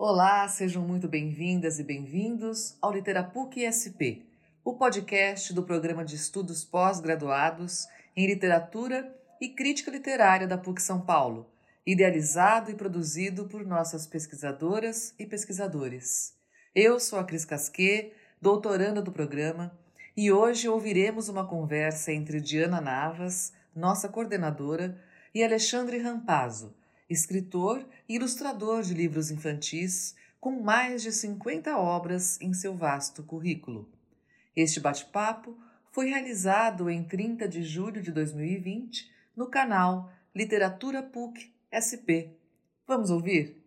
Olá, sejam muito bem-vindas e bem-vindos ao Literapuc SP, o podcast do programa de estudos pós-graduados em literatura e crítica literária da PUC São Paulo, idealizado e produzido por nossas pesquisadoras e pesquisadores. Eu sou a Cris Casquet, doutoranda do programa, e hoje ouviremos uma conversa entre Diana Navas, nossa coordenadora, e Alexandre Rampazzo, escritor e ilustrador de livros infantis, com mais de 50 obras em seu vasto currículo. Este bate-papo foi realizado em 30 de julho de 2020 no canal Literatura PUC SP. Vamos ouvir?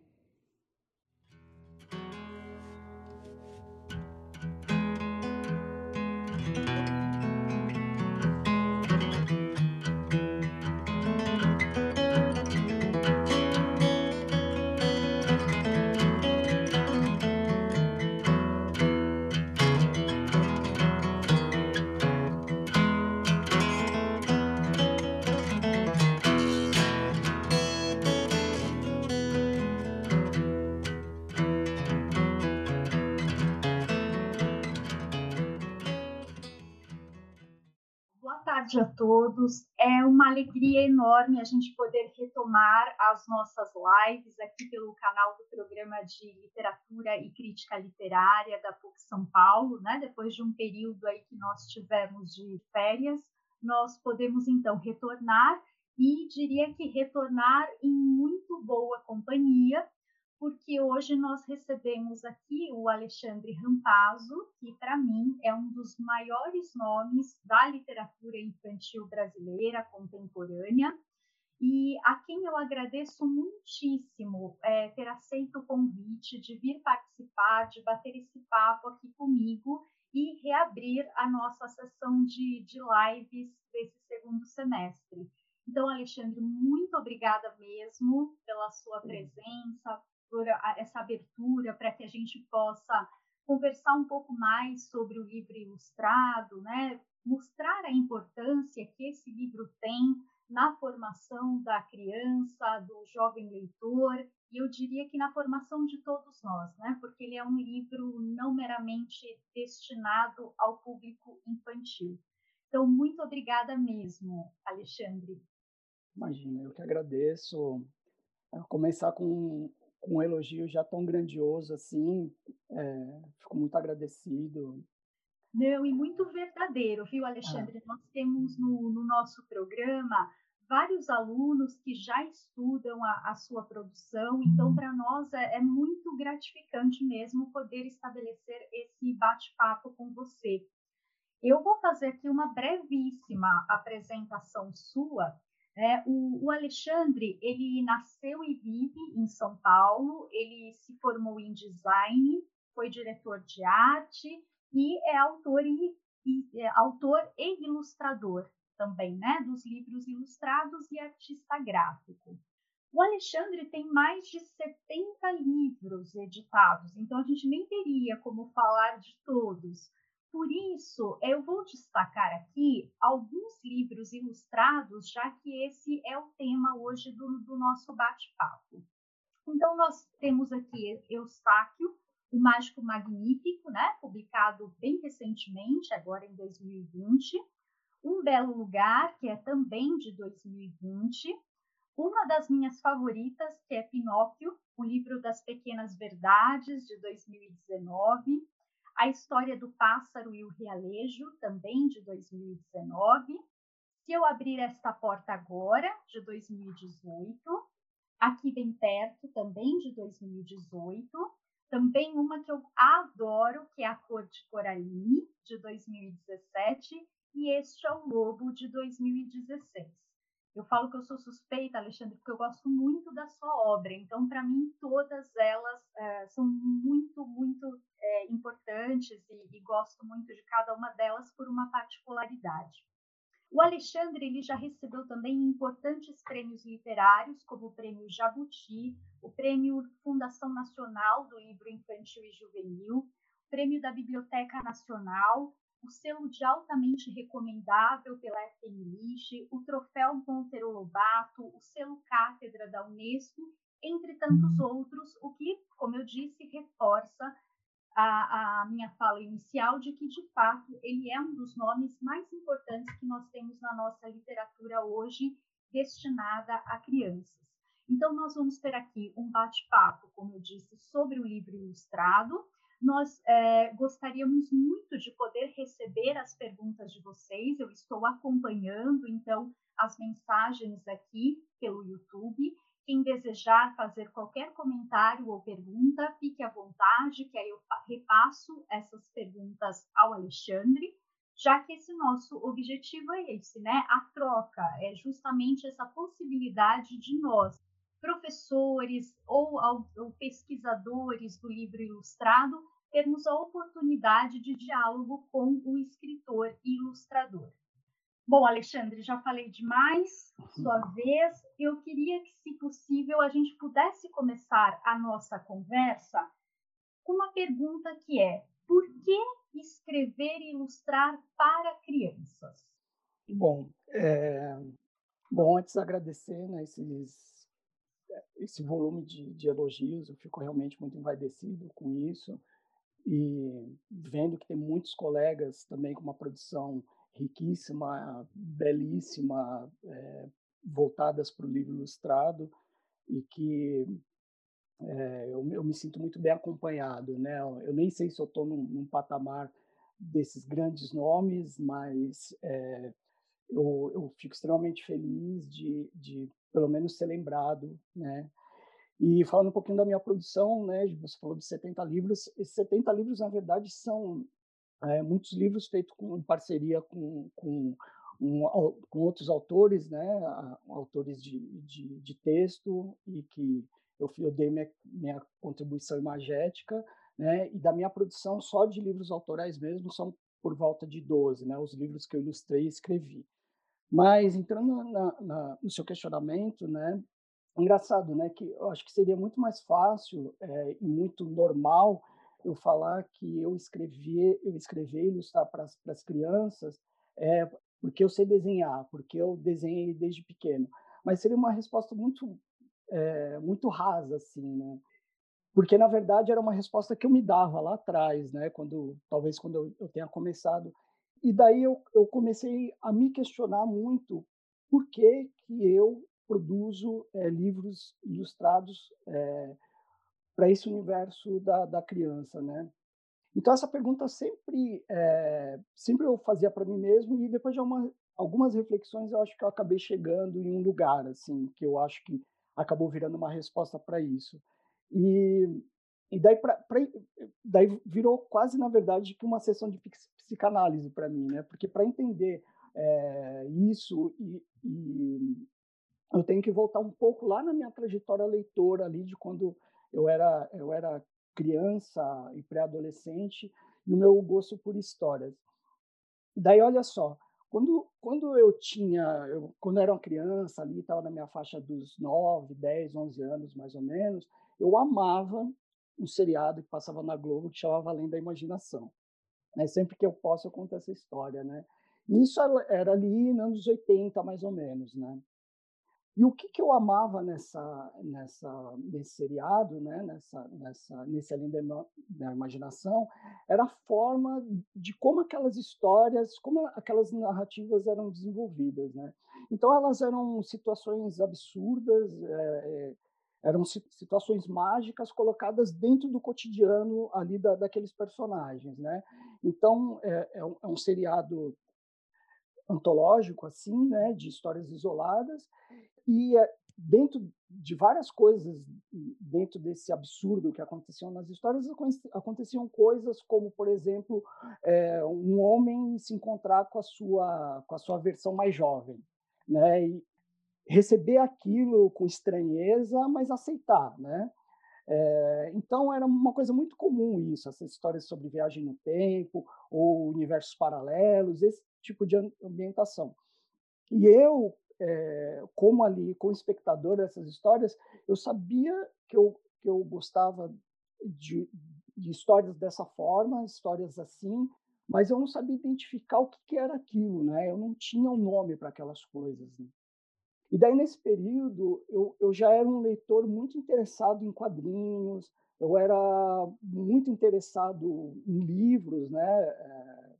Tarde a todos. É uma alegria enorme a gente poder retomar as nossas lives aqui pelo canal do programa de literatura e crítica literária da PUC São Paulo, né? Depois de um período aí que nós tivemos de férias, nós podemos então retornar e diria que retornar em muito boa companhia, porque hoje nós recebemos aqui o Alexandre Rampazzo, que para mim é um dos maiores nomes da literatura infantil brasileira contemporânea, e a quem eu agradeço muitíssimo é, ter aceito o convite de vir participar, de bater esse papo aqui comigo e reabrir a nossa sessão de, de lives desse segundo semestre. Então, Alexandre, muito obrigada mesmo pela sua presença, essa abertura para que a gente possa conversar um pouco mais sobre o livro ilustrado, né? mostrar a importância que esse livro tem na formação da criança, do jovem leitor, e eu diria que na formação de todos nós, né? porque ele é um livro não meramente destinado ao público infantil. Então, muito obrigada mesmo, Alexandre. Imagina, eu que agradeço. Começar com com um elogio já tão grandioso assim. É, fico muito agradecido. Não, e muito verdadeiro, viu, Alexandre? Ah. Nós temos no, no, nosso programa vários alunos que já estudam a, a sua produção, então uhum. para nós é, é, muito gratificante mesmo poder estabelecer esse bate-papo com você. Eu vou fazer aqui uma brevíssima apresentação sua é, o, o, Alexandre, ele nasceu e vive em São Paulo, ele se formou em design, foi diretor de arte e é autor e, e é autor e ilustrador também, né, dos livros ilustrados e artista gráfico. O Alexandre tem mais de 70 livros editados, então a gente nem teria como falar de todos, por isso, eu vou destacar aqui alguns livros ilustrados, já que esse é o tema hoje do, do nosso bate-papo. Então, nós temos aqui Eustáquio, o Mágico Magnífico, né, publicado bem recentemente, agora em 2020. Um Belo Lugar, que é também de 2020. Uma das minhas favoritas, que é Pinóquio, o livro das pequenas verdades, de 2019 a História do Pássaro e o Realejo, também de 2019. Se eu abrir esta porta agora, de 2018. Aqui bem perto, também de 2018. Também uma que eu adoro, que é A Cor de Coraline, de 2017. E Este é o Lobo, de 2016. Eu falo que eu sou suspeita, Alexandre, porque eu gosto muito da sua obra. Então, para mim, todas elas é, são muito, muito é, importantes e, e, gosto muito de cada uma delas por uma particularidade. O Alexandre ele já recebeu também importantes prêmios literários, como o Prêmio Jabuti, o Prêmio Fundação Nacional do Livro Infantil e Juvenil, o Prêmio da Biblioteca Nacional, o selo de altamente recomendável pela FMLISH, o troféu Monteiro Lobato, o selo Cátedra da Unesco entre tantos outros, o que, como eu disse, reforça a, a, minha fala inicial de que, de fato, ele é um dos nomes mais importantes que nós temos na nossa literatura hoje, destinada a crianças. Então, nós vamos ter aqui um bate-papo, como eu disse, sobre o livro ilustrado. Nós é, gostaríamos muito de poder receber as perguntas de vocês. Eu estou acompanhando, então, as mensagens aqui pelo YouTube. Quem desejar fazer qualquer comentário ou pergunta, fique à vontade, que aí eu repasso essas perguntas ao Alexandre, já que esse nosso objetivo é esse, né? A troca é justamente essa possibilidade de nós, professores ou, ou pesquisadores do livro ilustrado, termos a oportunidade de diálogo com o escritor e ilustrador. Bom, Alexandre, já falei demais, sua vez. Eu queria que, se possível, a gente pudesse começar a nossa conversa com uma pergunta que é: por que escrever e ilustrar para crianças? Bom, é... bom antes agradecer né, esses, esse volume de, de elogios, eu fico realmente muito envaidecido com isso e vendo que tem muitos colegas também com uma produção riquíssima, belíssima, é, voltadas para o livro ilustrado e que é, eu, eu, me sinto muito bem acompanhado, né? Eu nem sei se eu estou num, num, patamar desses grandes nomes, mas é, eu, eu, fico extremamente feliz de, de, pelo menos, ser lembrado, né? E falando um pouquinho da minha produção, né? Você falou de 70 livros. Esses 70 livros, na verdade, são é, muitos livros feitos com, em parceria com, com, um, com outros autores, né, autores de, de, de, texto, e que eu, eu dei minha, minha contribuição imagética, né, e da minha produção só de livros autorais mesmo são por volta de 12, né, os livros que eu ilustrei e escrevi. Mas entrando na, na, no seu questionamento, né, engraçado, né, que eu acho que seria muito mais fácil é, e muito normal eu falar que eu escrevi, eu escrevi e ilustrar para as crianças é, porque eu sei desenhar, porque eu desenhei desde pequeno. Mas seria uma resposta muito é, muito rasa assim, né? Porque na verdade era uma resposta que eu me dava lá atrás, né? Quando talvez quando eu, eu tenha começado. E daí eu, eu comecei a me questionar muito por que que eu produzo é, livros ilustrados é, para esse universo da, da criança, né? Então essa pergunta sempre é, sempre eu fazia para mim mesmo e depois de uma, algumas reflexões eu acho que eu acabei chegando em um lugar assim que eu acho que acabou virando uma resposta para isso e, e daí pra, pra, daí virou quase na verdade que uma sessão de psicanálise para mim né porque para entender é, isso e, e eu tenho que voltar um pouco lá na minha trajetória leitora ali de quando eu era, eu era criança e pré-adolescente e o meu gosto por histórias. Daí, olha só, quando, quando eu tinha, eu, quando eu era uma criança ali, estava na minha faixa dos 9, 10, 11 anos mais ou menos, eu amava um seriado que passava na Globo que chamava Além da Imaginação. Né? Sempre que eu posso, eu conto essa história. Né? E isso era ali nos anos 80, mais ou menos. Né? E o que, que eu amava nessa, nessa, nesse seriado, né, nessa, nessa, nesse Além da Imaginação, era a forma de como aquelas histórias, como aquelas narrativas eram desenvolvidas. Né? Então, elas eram situações absurdas, é, eram situações mágicas colocadas dentro do cotidiano ali da, daqueles personagens. Né? Então, é, é, um, é um seriado antológico, assim, né, de histórias isoladas, e eh, dentro de várias coisas, dentro desse absurdo que aconteciam nas histórias, aconteciam coisas como, por exemplo, é, um homem se encontrar com a sua com a sua versão mais jovem, né? E receber aquilo com estranheza, mas aceitar, né? É, então era uma coisa muito comum isso, essas histórias sobre viagem no tempo ou universos paralelos, esse tipo de ambientação. E eu, é, como ali, como espectador dessas histórias, eu sabia que eu, que eu gostava de, de histórias dessa forma, histórias assim, mas eu não sabia identificar o que, que era aquilo, né? Eu não tinha um nome para aquelas coisas. Né? E daí, nesse período, eu, eu já era um leitor muito interessado em quadrinhos, eu era muito interessado em livros, né?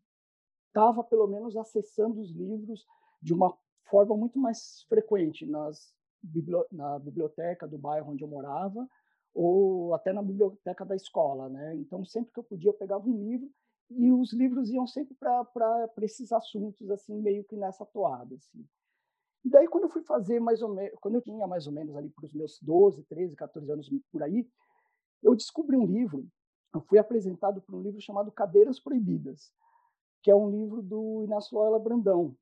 Estava, é, pelo menos, acessando os livros de uma forma muito mais frequente nas, na biblioteca do bairro onde eu morava, ou até na biblioteca da escola, né? Então, sempre que eu podia, eu pegava um livro e os livros iam sempre para esses assuntos, assim, meio que nessa toada, assim. E daí, quando eu fui fazer mais ou menos, quando eu tinha mais ou menos ali para os meus 12, 13, 14 anos por aí, eu descobri um livro, eu fui apresentado por um livro chamado Cadeiras Proibidas, que é um livro do Inácio Loyola Brandão,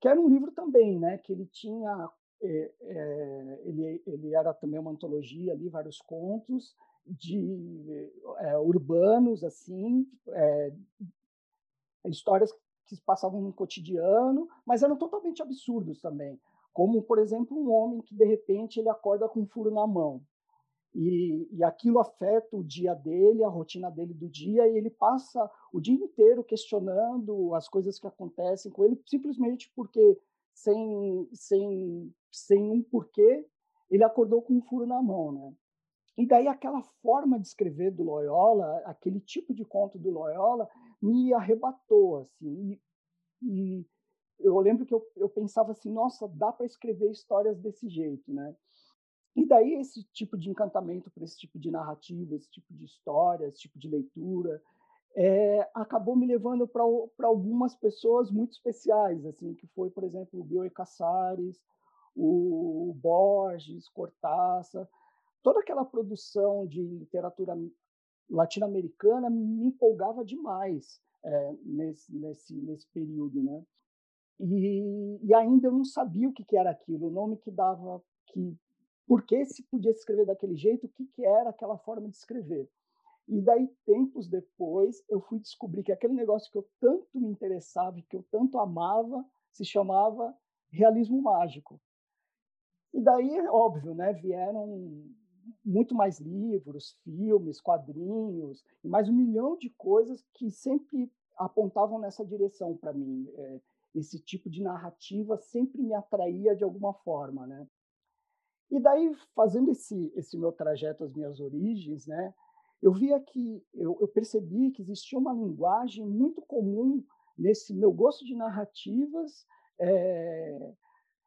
que era um livro também, né, que ele tinha, é, é, ele, ele era também uma antologia ali, vários contos de é, urbanos, assim, histórias que passavam no cotidiano, mas eram totalmente absurdos também. Como, por exemplo, um homem que, de repente, ele acorda com um furo na mão. E, e, aquilo afeta o dia dele, a rotina dele do dia, e ele passa o dia inteiro questionando as coisas que acontecem com ele, simplesmente porque, sem, sem, sem um porquê, ele acordou com um furo na mão. Né? E daí aquela forma de escrever do Loyola, aquele tipo de conto do Loyola, me arrebatou. assim E, e eu lembro que eu, eu pensava assim, nossa, dá para escrever histórias desse jeito, né? E daí esse tipo de encantamento por esse tipo de narrativa, esse tipo de história, esse tipo de leitura, é, acabou me levando para algumas pessoas muito especiais, assim, que foi, por exemplo, o Bioe Casares, o Borges, Cortázar, toda aquela produção de literatura latino-americana me empolgava demais é, nesse, nesse, nesse período, né? E, e, ainda eu não sabia o que, que era aquilo, o nome que dava, que por que se podia escrever daquele jeito, o que, que era aquela forma de escrever. E daí, tempos depois, eu fui descobrir que aquele negócio que eu tanto me interessava e que eu tanto amava se chamava realismo mágico. E daí, óbvio, né, vieram muito mais livros, filmes, quadrinhos mais um milhão de coisas que sempre apontavam nessa direção para mim. É, esse tipo de narrativa sempre me atraía de alguma forma, né? E daí, fazendo esse, esse meu trajeto às minhas origens, né, eu via que, eu, eu percebi que existia uma linguagem muito comum nesse meu gosto de narrativas, é,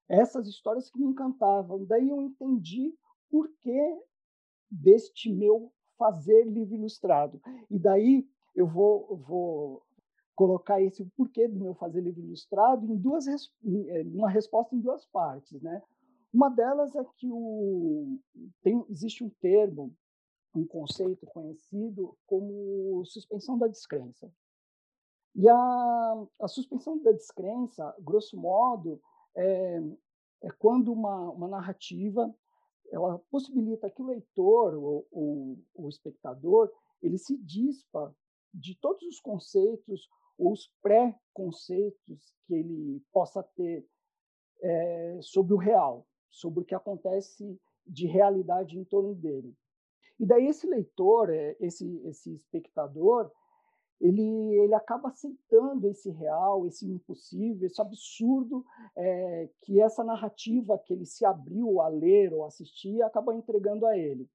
essas histórias que me encantavam. Daí eu entendi por que deste meu fazer livro ilustrado. E daí eu vou, vou colocar esse porquê do meu fazer livro ilustrado em duas eh, uma resposta em duas partes, né? Uma delas é que o, tem, existe um termo, um conceito conhecido como suspensão da descrença. E a, a suspensão da descrença, grosso modo, é, é quando uma, uma narrativa ela possibilita que o leitor ou, ou o espectador ele se dispa de todos os conceitos ou os pré-conceitos que ele possa ter é, sobre o real sobre o que acontece de realidade em torno dele. E daí esse leitor, eh, esse, esse espectador, ele, ele acaba aceitando esse real, esse impossível, esse absurdo é, que essa narrativa que ele se abriu a ler ou assistir acaba entregando a ele.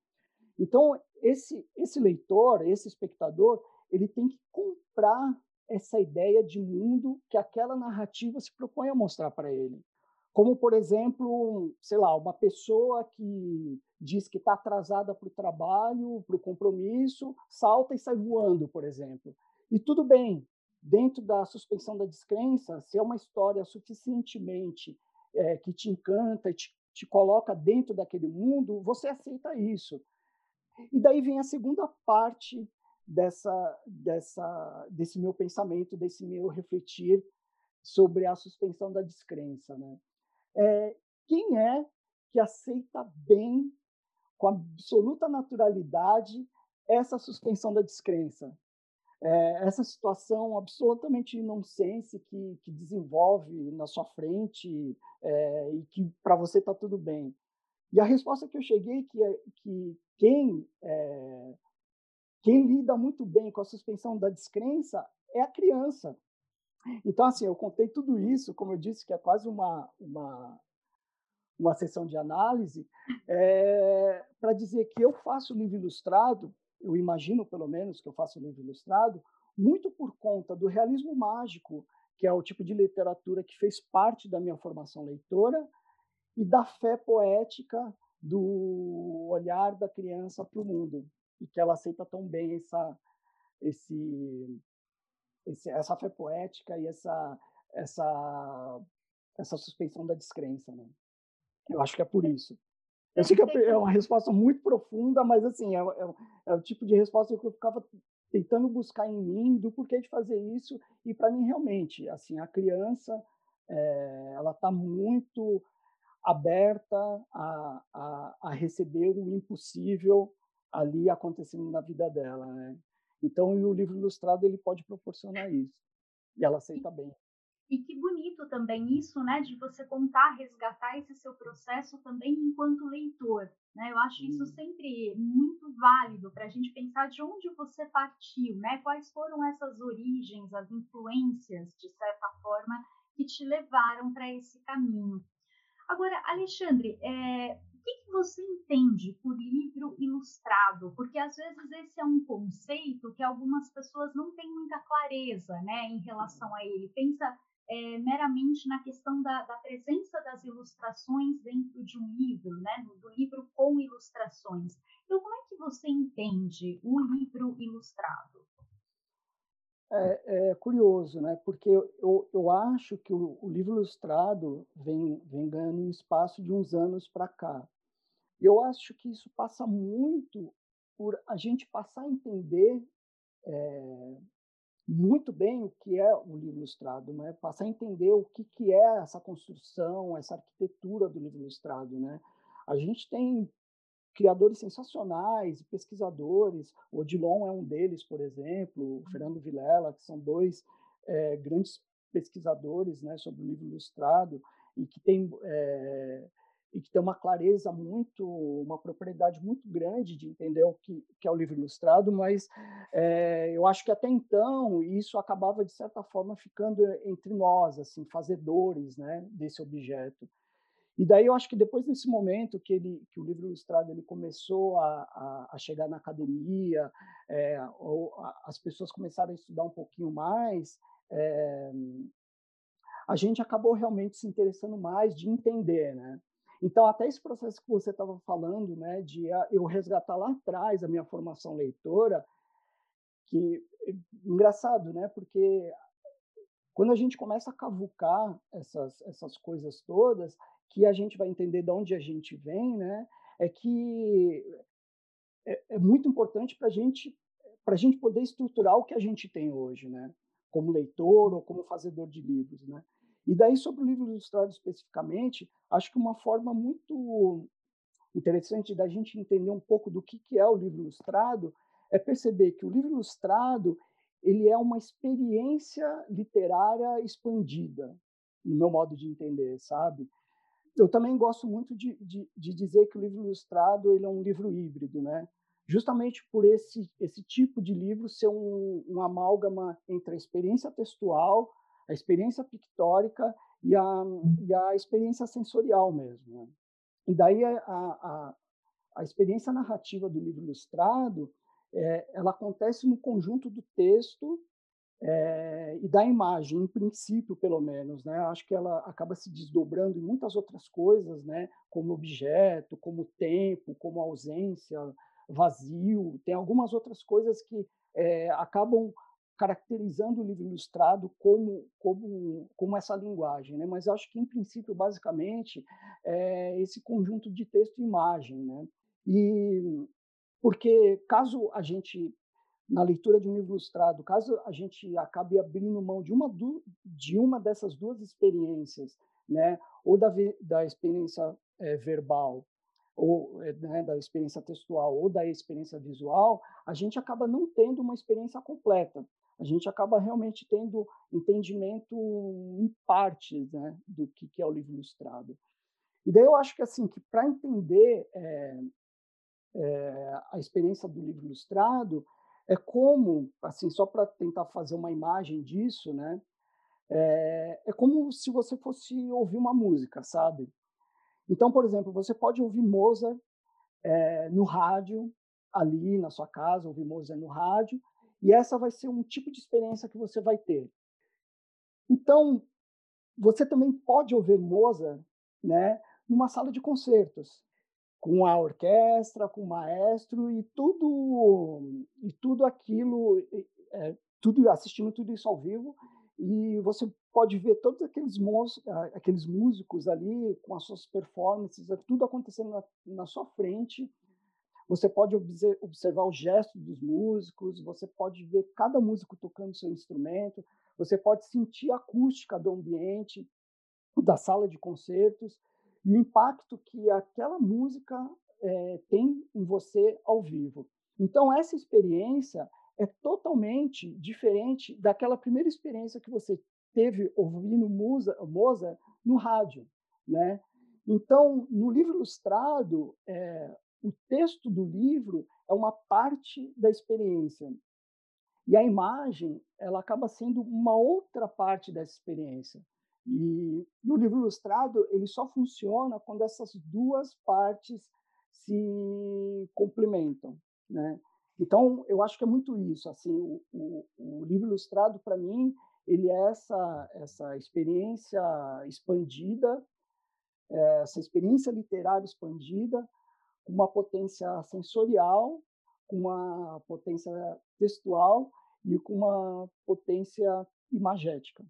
Então, esse, esse leitor, esse espectador, ele tem que comprar essa ideia de mundo que aquela narrativa se propõe a mostrar para ele. Como, por exemplo, sei lá, uma pessoa que diz que está atrasada para o trabalho, para o compromisso, salta e sai voando, por exemplo. E tudo bem, dentro da suspensão da descrença, se é uma história suficientemente é, que te encanta, te, te coloca dentro daquele mundo, você aceita isso. E daí vem a segunda parte dessa, dessa, desse meu pensamento, desse meu refletir sobre a suspensão da descrença. Né? é, quem é que aceita bem, com absoluta naturalidade, essa suspensão da descrença? É, essa situação absolutamente nonsense que, que desenvolve na sua frente é, e que para você está tudo bem. E a resposta que eu cheguei que é que quem é, quem lida muito bem com a suspensão da descrença é a criança. Então, assim, eu contei tudo isso, como eu disse, que é quase uma, uma, uma sessão de análise, é, para dizer que eu faço livro ilustrado, eu imagino pelo menos que eu faço livro ilustrado, muito por conta do realismo mágico, que é o tipo de literatura que fez parte da minha formação leitora, e da fé poética do olhar da criança para o mundo, e que ela aceita tão bem essa, esse, esse, essa fé poética e essa, essa, essa suspensão da descrença. Né? Eu acho que é por isso. Eu sei que é uma resposta muito profunda, mas assim, é, é, é o tipo de resposta que eu ficava tentando buscar em mim do porquê de fazer isso. E para mim realmente assim a criança é, ela está muito aberta a, a, a, receber o impossível ali acontecendo na vida dela né? então o livro ilustrado ele pode proporcionar isso. E ela aceita bem. e que também isso, né, de você contar, resgatar esse seu processo também enquanto leitor. Né? Eu acho isso sempre muito válido para a gente pensar de onde você partiu, né? Quais foram essas origens, as influências, de certa forma, que te levaram para esse caminho. Agora, Alexandre, é, o que, que, você entende por livro ilustrado? Porque às vezes esse é um conceito que algumas pessoas não têm muita clareza né, em relação a ele. Pensa é, meramente na questão da, da, presença das ilustrações dentro de um livro, né, do livro com ilustrações. Então, como é que você entende o livro ilustrado? É, é curioso, né? Porque eu, eu, acho que o, o, livro ilustrado vem, vem ganhando um espaço de uns anos para cá. Eu acho que isso passa muito por a gente passar a entender é, muito bem o que é o livro ilustrado, né? Passar a entender o que, que é essa construção, essa arquitetura do livro ilustrado, né? A gente tem criadores sensacionais, pesquisadores, o Odilon é um deles, por exemplo, o uhum. Fernando Vilela, que são dois é, grandes pesquisadores né, sobre o livro ilustrado e que tem é, e que tem uma clareza muito, uma propriedade muito grande de entender o que, que é o livro ilustrado, mas é, eu acho que até então isso acabava de certa forma ficando entre nós, assim, fazedores, né, desse objeto. E daí eu acho que depois desse momento que ele, que o livro ilustrado ele começou a, a, a chegar na academia, é, a, as pessoas começaram a estudar um pouquinho mais, é, a gente acabou realmente se interessando mais de entender, né? Então, até esse processo que você estava falando, né, de eu resgatar lá atrás a minha formação leitora, que engraçado, né, porque quando a gente começa a cavucar essas, essas coisas todas, que a gente vai entender de onde a gente vem, né, é que é, é muito importante para gente, a gente poder estruturar o que a gente tem hoje, né, como leitor ou como fazedor de livros, né. E daí, sobre o livro ilustrado especificamente, acho que uma forma muito interessante da gente entender um pouco do que, é o livro ilustrado é perceber que o livro ilustrado ele é uma experiência literária expandida, no meu modo de entender, sabe? Eu também gosto muito de, de, de dizer que o livro ilustrado ele é um livro híbrido, né? Justamente por esse, esse tipo de livro ser um, um amálgama entre a experiência textual a experiência pictórica e a, e a experiência sensorial mesmo. Né? E daí a, a, a, experiência narrativa do livro ilustrado, é, ela acontece no conjunto do texto é, e da imagem, em princípio, pelo menos. Né? Acho que ela acaba se desdobrando em muitas outras coisas, né? como objeto, como tempo, como ausência, vazio. Tem algumas outras coisas que é, acabam caracterizando o livro ilustrado como, como, como essa linguagem, né? mas acho que, em princípio, basicamente, é esse conjunto de texto e imagem. Né? E porque, caso a gente, na leitura de um livro ilustrado, caso a gente acabe abrindo mão de uma, de uma dessas duas experiências, né? ou da, da experiência é, verbal, ou eh, né, da experiência textual ou da experiência visual, a gente acaba não tendo uma experiência completa a gente acaba realmente tendo entendimento em partes né, do que, que é o livro ilustrado. E daí eu acho que assim que para entender é, é, a experiência do livro ilustrado é como, assim, só para tentar fazer uma imagem disso, né? É, é como se você fosse ouvir uma música, sabe? Então, por exemplo, você pode ouvir Mozart é, no rádio, ali na sua casa, ouvir Mozart no rádio, e essa vai ser um tipo de experiência que você vai ter. Então, você também pode ouvir Mozart né, numa sala de concertos, com a orquestra, com o maestro e tudo e tudo aquilo, é, tudo assistindo tudo isso ao vivo e você pode ver todos aqueles, aqueles músicos ali com as suas performances, tudo acontecendo na, na sua frente. Você pode observar o gesto dos músicos, você pode ver cada músico tocando seu instrumento, você pode sentir a acústica do ambiente, da sala de concertos, e o impacto que aquela música é, tem em você ao vivo. Então, essa experiência é totalmente diferente daquela primeira experiência que você teve ouvindo Mozart no rádio, né? Então, no livro ilustrado, é, o texto do livro é uma parte da experiência. E a imagem, ela acaba sendo uma outra parte dessa experiência. E, e o livro ilustrado, ele só funciona quando essas duas partes se complementam, né? Então, eu acho que é muito isso. Assim, o, o, o livro ilustrado, para mim, ele é essa, essa experiência expandida, é, essa experiência literária expandida, com uma potência sensorial, com uma potência textual e com uma potência imagética.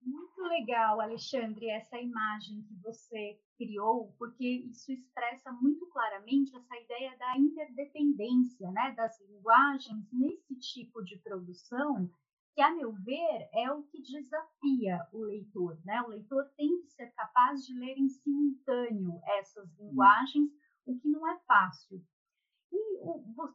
Muito legal, Alexandre, essa imagem que você criou, porque isso expressa muito claramente essa ideia da interdependência né, das linguagens nesse tipo de produção, que, a meu ver, é o que desafia o leitor. Né? O leitor tem que ser capaz de ler em simultâneo essas hum. linguagens, o que não é fácil. E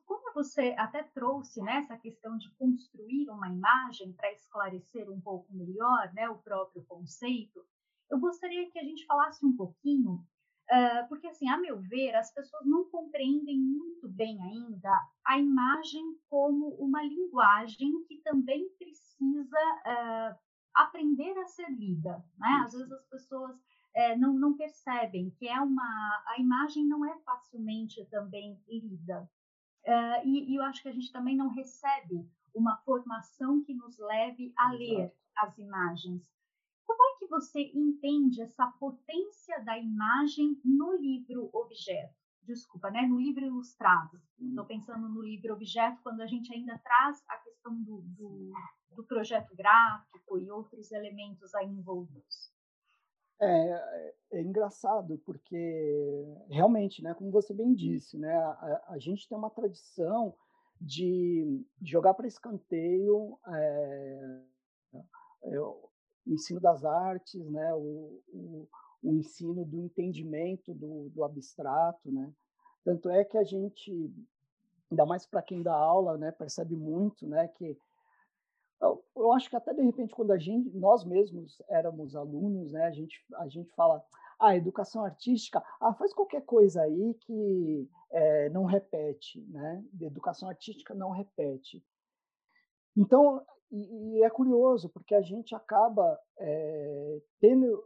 como você até trouxe né, essa questão de construir uma imagem para esclarecer um pouco melhor né, o próprio conceito, eu gostaria que a gente falasse um pouquinho, uh, porque, assim, a meu ver, as pessoas não compreendem muito bem ainda a imagem como uma linguagem que também precisa uh, aprender a ser lida. Né? Às vezes as pessoas é, não, não, percebem que é uma a imagem não é facilmente também lida. Uh, e, e, eu acho que a gente também não recebe uma formação que nos leve a Exato. ler as imagens. Como é que você entende essa potência da imagem no livro objeto? Desculpa né no livro ilustrado. Estou pensando no livro objeto quando a gente ainda traz a questão do, do, do projeto gráfico e outros elementos aí envolvidos é, é, engraçado porque realmente, né, como você bem disse, né, a, a gente tem uma tradição de, jogar para escanteio é, é, o ensino das artes, né, o, o, o ensino do entendimento do, do, abstrato, né. Tanto é que a gente, ainda mais para quem dá aula, né, percebe muito, né, que eu, acho que até de repente quando a gente, nós mesmos éramos alunos, né, a gente, a gente fala, ah, educação artística, ah, faz qualquer coisa aí que é, não repete, né? Educação artística não repete. Então, e, e é curioso porque a gente acaba é, tendo,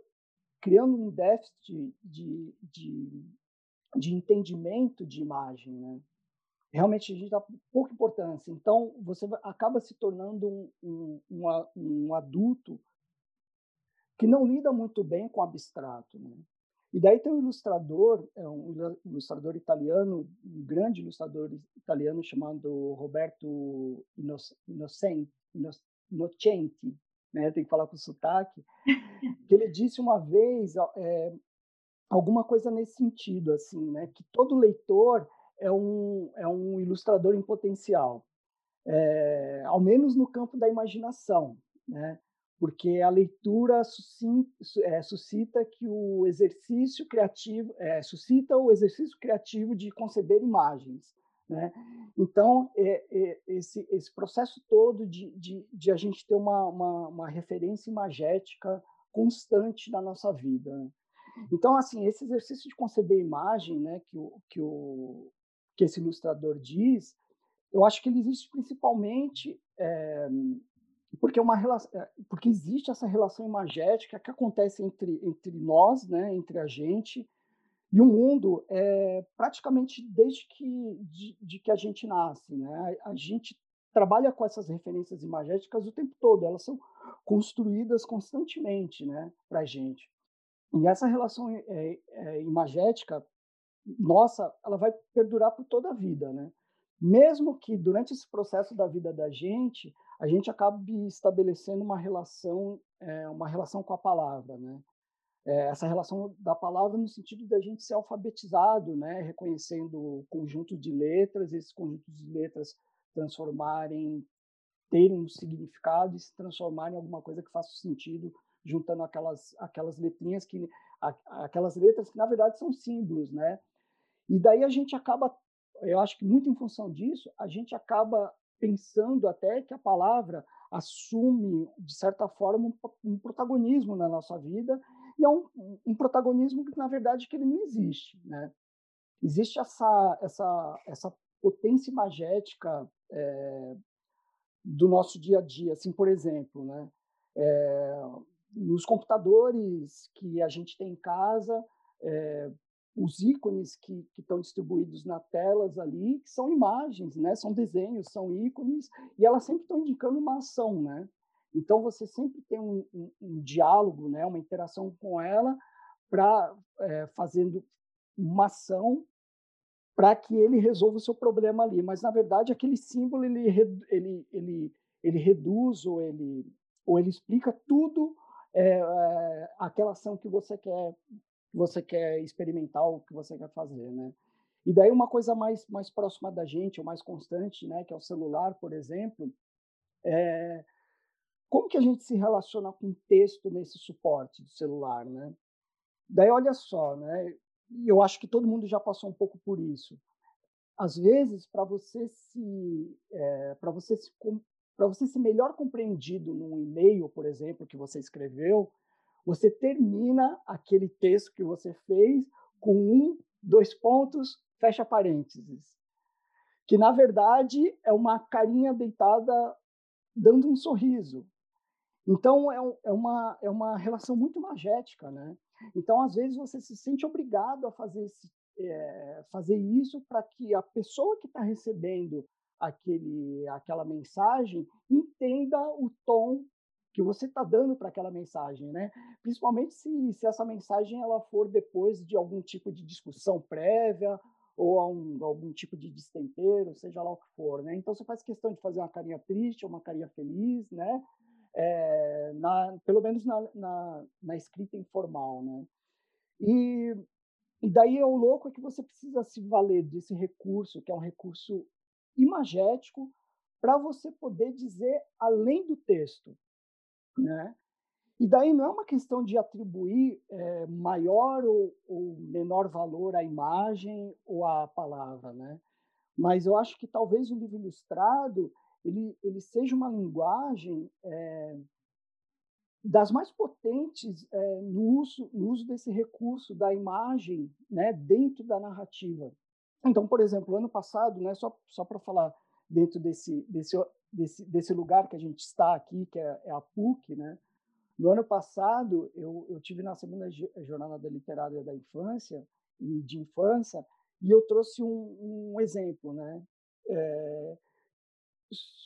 criando um déficit de, de, de entendimento de imagem, né? Realmente a gente dá pouca importância. Então, você acaba se tornando um, um, um, adulto que não lida muito bem com o abstrato. Né? E daí tem um ilustrador, é um ilustrador italiano, um grande ilustrador italiano chamado Roberto Innocenti, Innocenti né? tem que falar com sotaque, que ele disse uma vez é, alguma coisa nesse sentido, assim, né? que todo leitor é um, é um ilustrador em potencial, é, ao menos no campo da imaginação, né? porque a leitura é, suscita que o exercício criativo é, suscita o exercício criativo de conceber imagens, né? Então é, é, esse, esse processo todo de, de, de a gente ter uma, uma, uma, referência imagética constante na nossa vida. Né? Então assim esse exercício de conceber imagem, né, que o, que o que esse ilustrador diz, eu acho que ele existe principalmente é, porque, uma eh, porque existe essa relação imagética que acontece entre, entre nós, né, entre a gente, E o mundo, é, praticamente desde que, de, de, que a gente nasce, né? a, a gente trabalha com essas referências imagéticas o tempo todo, elas são construídas constantemente né, para a gente. E essa relação é, é, imagética, nossa, ela vai perdurar por toda a vida, né? Mesmo que durante esse processo da vida da gente, a gente acabe estabelecendo uma relação, é, uma relação com a palavra, né? É, essa relação da palavra no sentido da gente ser alfabetizado, né? Reconhecendo conjunto de letras, esses conjuntos de letras transformarem, terem um significado e se transformarem em alguma coisa que faça sentido, juntando aquelas aquelas letrinhas que aquelas letras que na verdade são símbolos, né? E daí a gente acaba, eu acho que muito em função disso, a gente acaba pensando até que a palavra assume, de certa forma, um, protagonismo na nossa vida, e é um, um, protagonismo que, na verdade, que ele não existe. Né? Existe essa, essa, essa potência imagética é, do nosso dia a dia. Assim, por exemplo, né? É, nos computadores que a gente tem em casa, é, os ícones que, que estão distribuídos nas telas ali, que são imagens, né? São desenhos, são ícones, e elas sempre estão indicando uma ação, né? Então você sempre tem um, um, um diálogo, né? Uma interação com ela para é, fazendo uma ação para que ele resolva o seu problema ali. Mas na verdade aquele símbolo ele ele ele ele reduz ou ele ou ele explica tudo é, é, aquela ação que você quer que você quer experimentar ou que você quer fazer, né? E daí uma coisa mais mais próxima da gente, ou mais constante, né, que é o celular, por exemplo, é como que a gente se relaciona com texto nesse suporte do celular, né? Daí olha só, né? Eu acho que todo mundo já passou um pouco por isso. Às vezes, para você se é, para você se para você ser melhor compreendido num e-mail, por exemplo, que você escreveu, você termina aquele texto que você fez com um, dois pontos, fecha parênteses. Que, na verdade, é uma carinha deitada dando um sorriso. Então, é, é, uma, é uma relação muito magética, né? Então, às vezes, você se sente obrigado a fazer, esse, é, fazer isso para que a pessoa que está recebendo aquele, aquela mensagem entenda o tom que você está dando para aquela mensagem, né? Principalmente se, se essa mensagem ela for depois de algum tipo de discussão prévia ou um, algum tipo de destempero, seja lá o que for, né? Então você faz questão de fazer uma carinha triste ou uma carinha feliz, né? É, na, pelo menos na, na, na, escrita informal, né? E, e daí é o louco é que você precisa se valer desse recurso, que é um recurso imagético, para você poder dizer além do texto, né? E daí não é uma questão de atribuir é, maior ou, ou, menor valor à imagem ou à palavra, né? Mas eu acho que talvez o livro ilustrado ele, ele seja uma linguagem é, das mais potentes é, no, uso, no uso desse recurso da imagem né, dentro da narrativa. Então, por exemplo, ano passado, né, só, só para falar dentro desse, desse desse, desse lugar que a gente está aqui, que é, é a PUC, né? No ano passado, eu, eu tive na segunda jornada literária da infância e de infância, e eu trouxe um, um exemplo, né? É,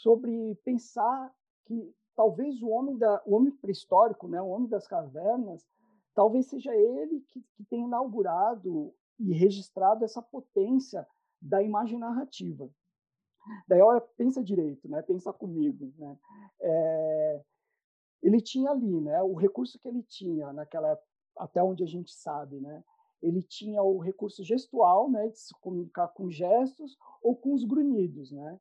sobre pensar que talvez o homem da o homem pré-histórico, né, o homem das cavernas, talvez seja ele que, que tenha inaugurado e registrado essa potência da imagem narrativa. Daí, olha, pensa direito, né? Pensa comigo, né? É, ele tinha ali, né? O recurso que ele tinha naquela até onde a gente sabe, né? Ele tinha o recurso gestual, né? De se comunicar com gestos ou com os grunhidos, né?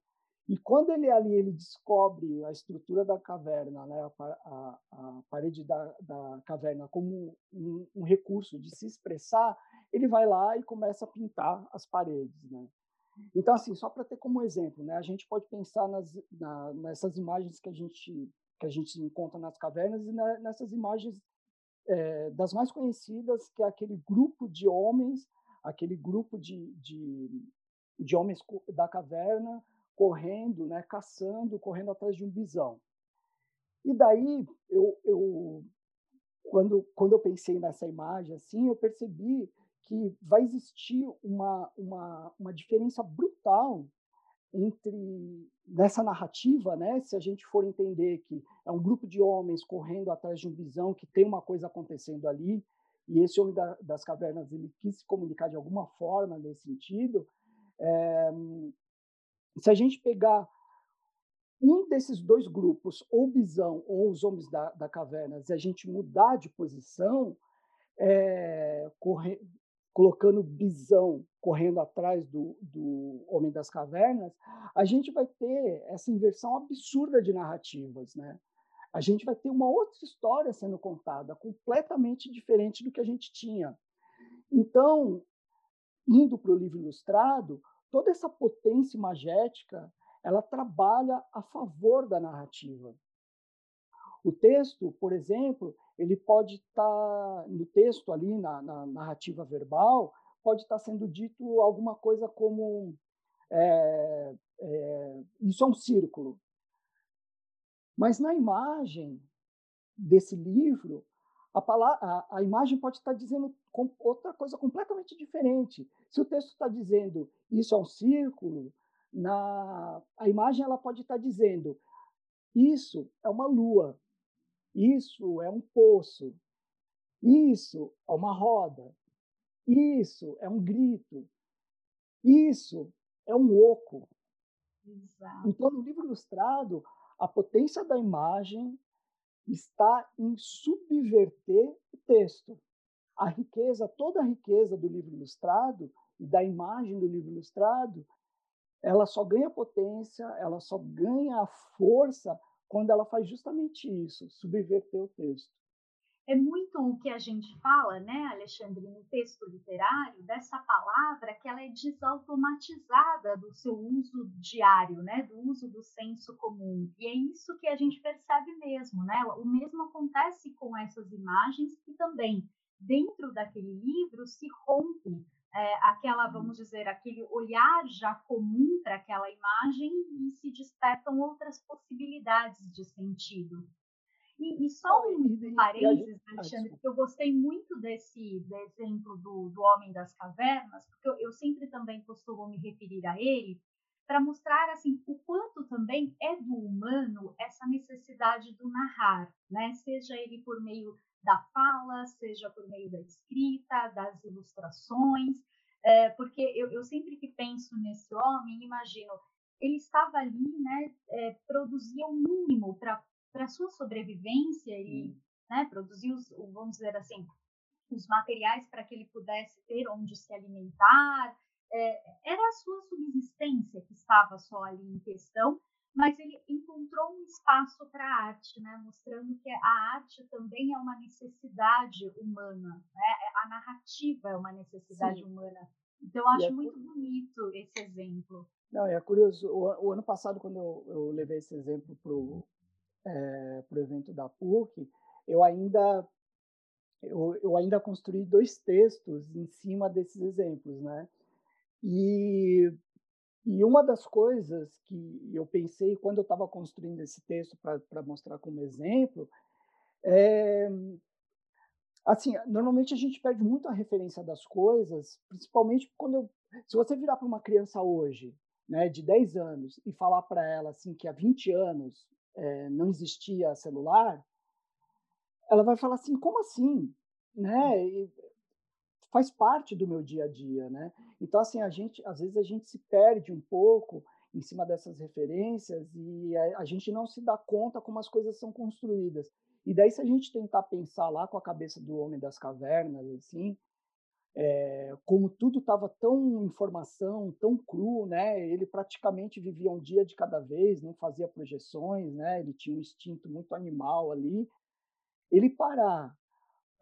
E quando ele ali ele descobre a estrutura da caverna, né, a, a, a parede da, da, caverna como um, um, recurso de se expressar, ele vai lá e começa a pintar as paredes, né? Então, assim, só para ter como exemplo, né, a gente pode pensar nas, na, nessas imagens que a gente que a gente encontra nas cavernas e na, nessas imagens é, das mais conhecidas, que é aquele grupo de homens, aquele grupo de, de, de homens da caverna correndo, né, caçando, correndo atrás de um bisão. E daí, eu, eu quando, quando eu pensei nessa imagem, assim, eu percebi que vai existir uma, uma, uma diferença brutal entre nessa narrativa, né? Se a gente for entender que é um grupo de homens correndo atrás de um visão que tem uma coisa acontecendo ali e esse homem da, das cavernas ele quis se comunicar de alguma forma nesse sentido. É, se a gente pegar um desses dois grupos, ou Bisão ou os homens da, da caverna, se a gente mudar de posição, é, corre, colocando Bisão correndo atrás do, do Homem das Cavernas, a gente vai ter essa inversão absurda de narrativas, né? A gente vai ter uma outra história sendo contada, completamente diferente do que a gente tinha. Então, indo para o livro ilustrado, toda essa potência imagética, ela trabalha a favor da narrativa. O texto, por exemplo, ele pode estar tá, no texto ali na, na narrativa verbal, pode estar sendo dito alguma coisa como é, é, isso é um círculo. Mas na imagem desse livro, a, palavra, a, a imagem pode estar dizendo outra coisa completamente diferente. Se o texto está dizendo isso é um círculo, na, a imagem ela pode estar dizendo isso é uma lua, isso é um poço, isso é uma roda, isso é um grito. Isso é um oco. Exato. Então, no livro ilustrado, a potência da imagem está em subverter o texto. A riqueza, toda a riqueza do livro ilustrado e da imagem do livro ilustrado, ela só ganha potência, ela só ganha força quando ela faz justamente isso, subverter o texto é muito o que a gente fala, né, Alexandre, no texto literário, dessa palavra que ela é desautomatizada do seu uso diário, né, do uso do senso comum. E é isso que a gente percebe mesmo, né? O mesmo acontece com essas imagens que também dentro daquele livro se rompe é, aquela, vamos dizer, aquele olhar já comum para aquela imagem e se despertam outras possibilidades de sentido. E, e só um parênteses, Alexandre, que eu gostei muito desse, exemplo do, do Homem das Cavernas, porque eu, eu sempre também costumo me referir a ele, para mostrar assim o quanto também é do humano essa necessidade do narrar, né? Seja ele por meio da fala, seja por meio da escrita, das ilustrações, é, porque eu, eu, sempre que penso nesse homem, imagino ele estava ali, né? É, produzia o mínimo para sua sobrevivência e hum. né, produzir os, vamos dizer assim, os materiais para que ele pudesse ter onde se alimentar. É, era a sua subsistência que estava só ali em questão, mas ele encontrou um espaço para a arte, né, mostrando que a arte também é uma necessidade humana, né, a narrativa é uma necessidade Sim. humana. Então, eu acho é muito bonito esse exemplo. Não, é curioso. O, o ano passado, quando eu, eu levei esse exemplo para o é, evento da PUC, eu ainda eu, eu, ainda construí dois textos em cima desses exemplos, né? E, e uma das coisas que eu pensei quando eu estava construindo esse texto para mostrar como exemplo é assim, normalmente a gente perde muito a referência das coisas, principalmente quando eu, se você virar para uma criança hoje, né, de 10 anos e falar para ela assim que há 20 anos é, não existia celular, ela vai falar assim, como assim? Né? E faz parte do meu dia a dia, né? Então, assim, a gente, às vezes a gente se perde um pouco em cima dessas referências e a, a gente não se dá conta como as coisas são construídas. E daí, se a gente tentar pensar lá com a cabeça do homem das cavernas, assim, é, como tudo estava tão informação, tão cru, né? Ele praticamente vivia um dia de cada vez, não fazia projeções, né? Ele tinha um instinto muito animal ali. Ele parar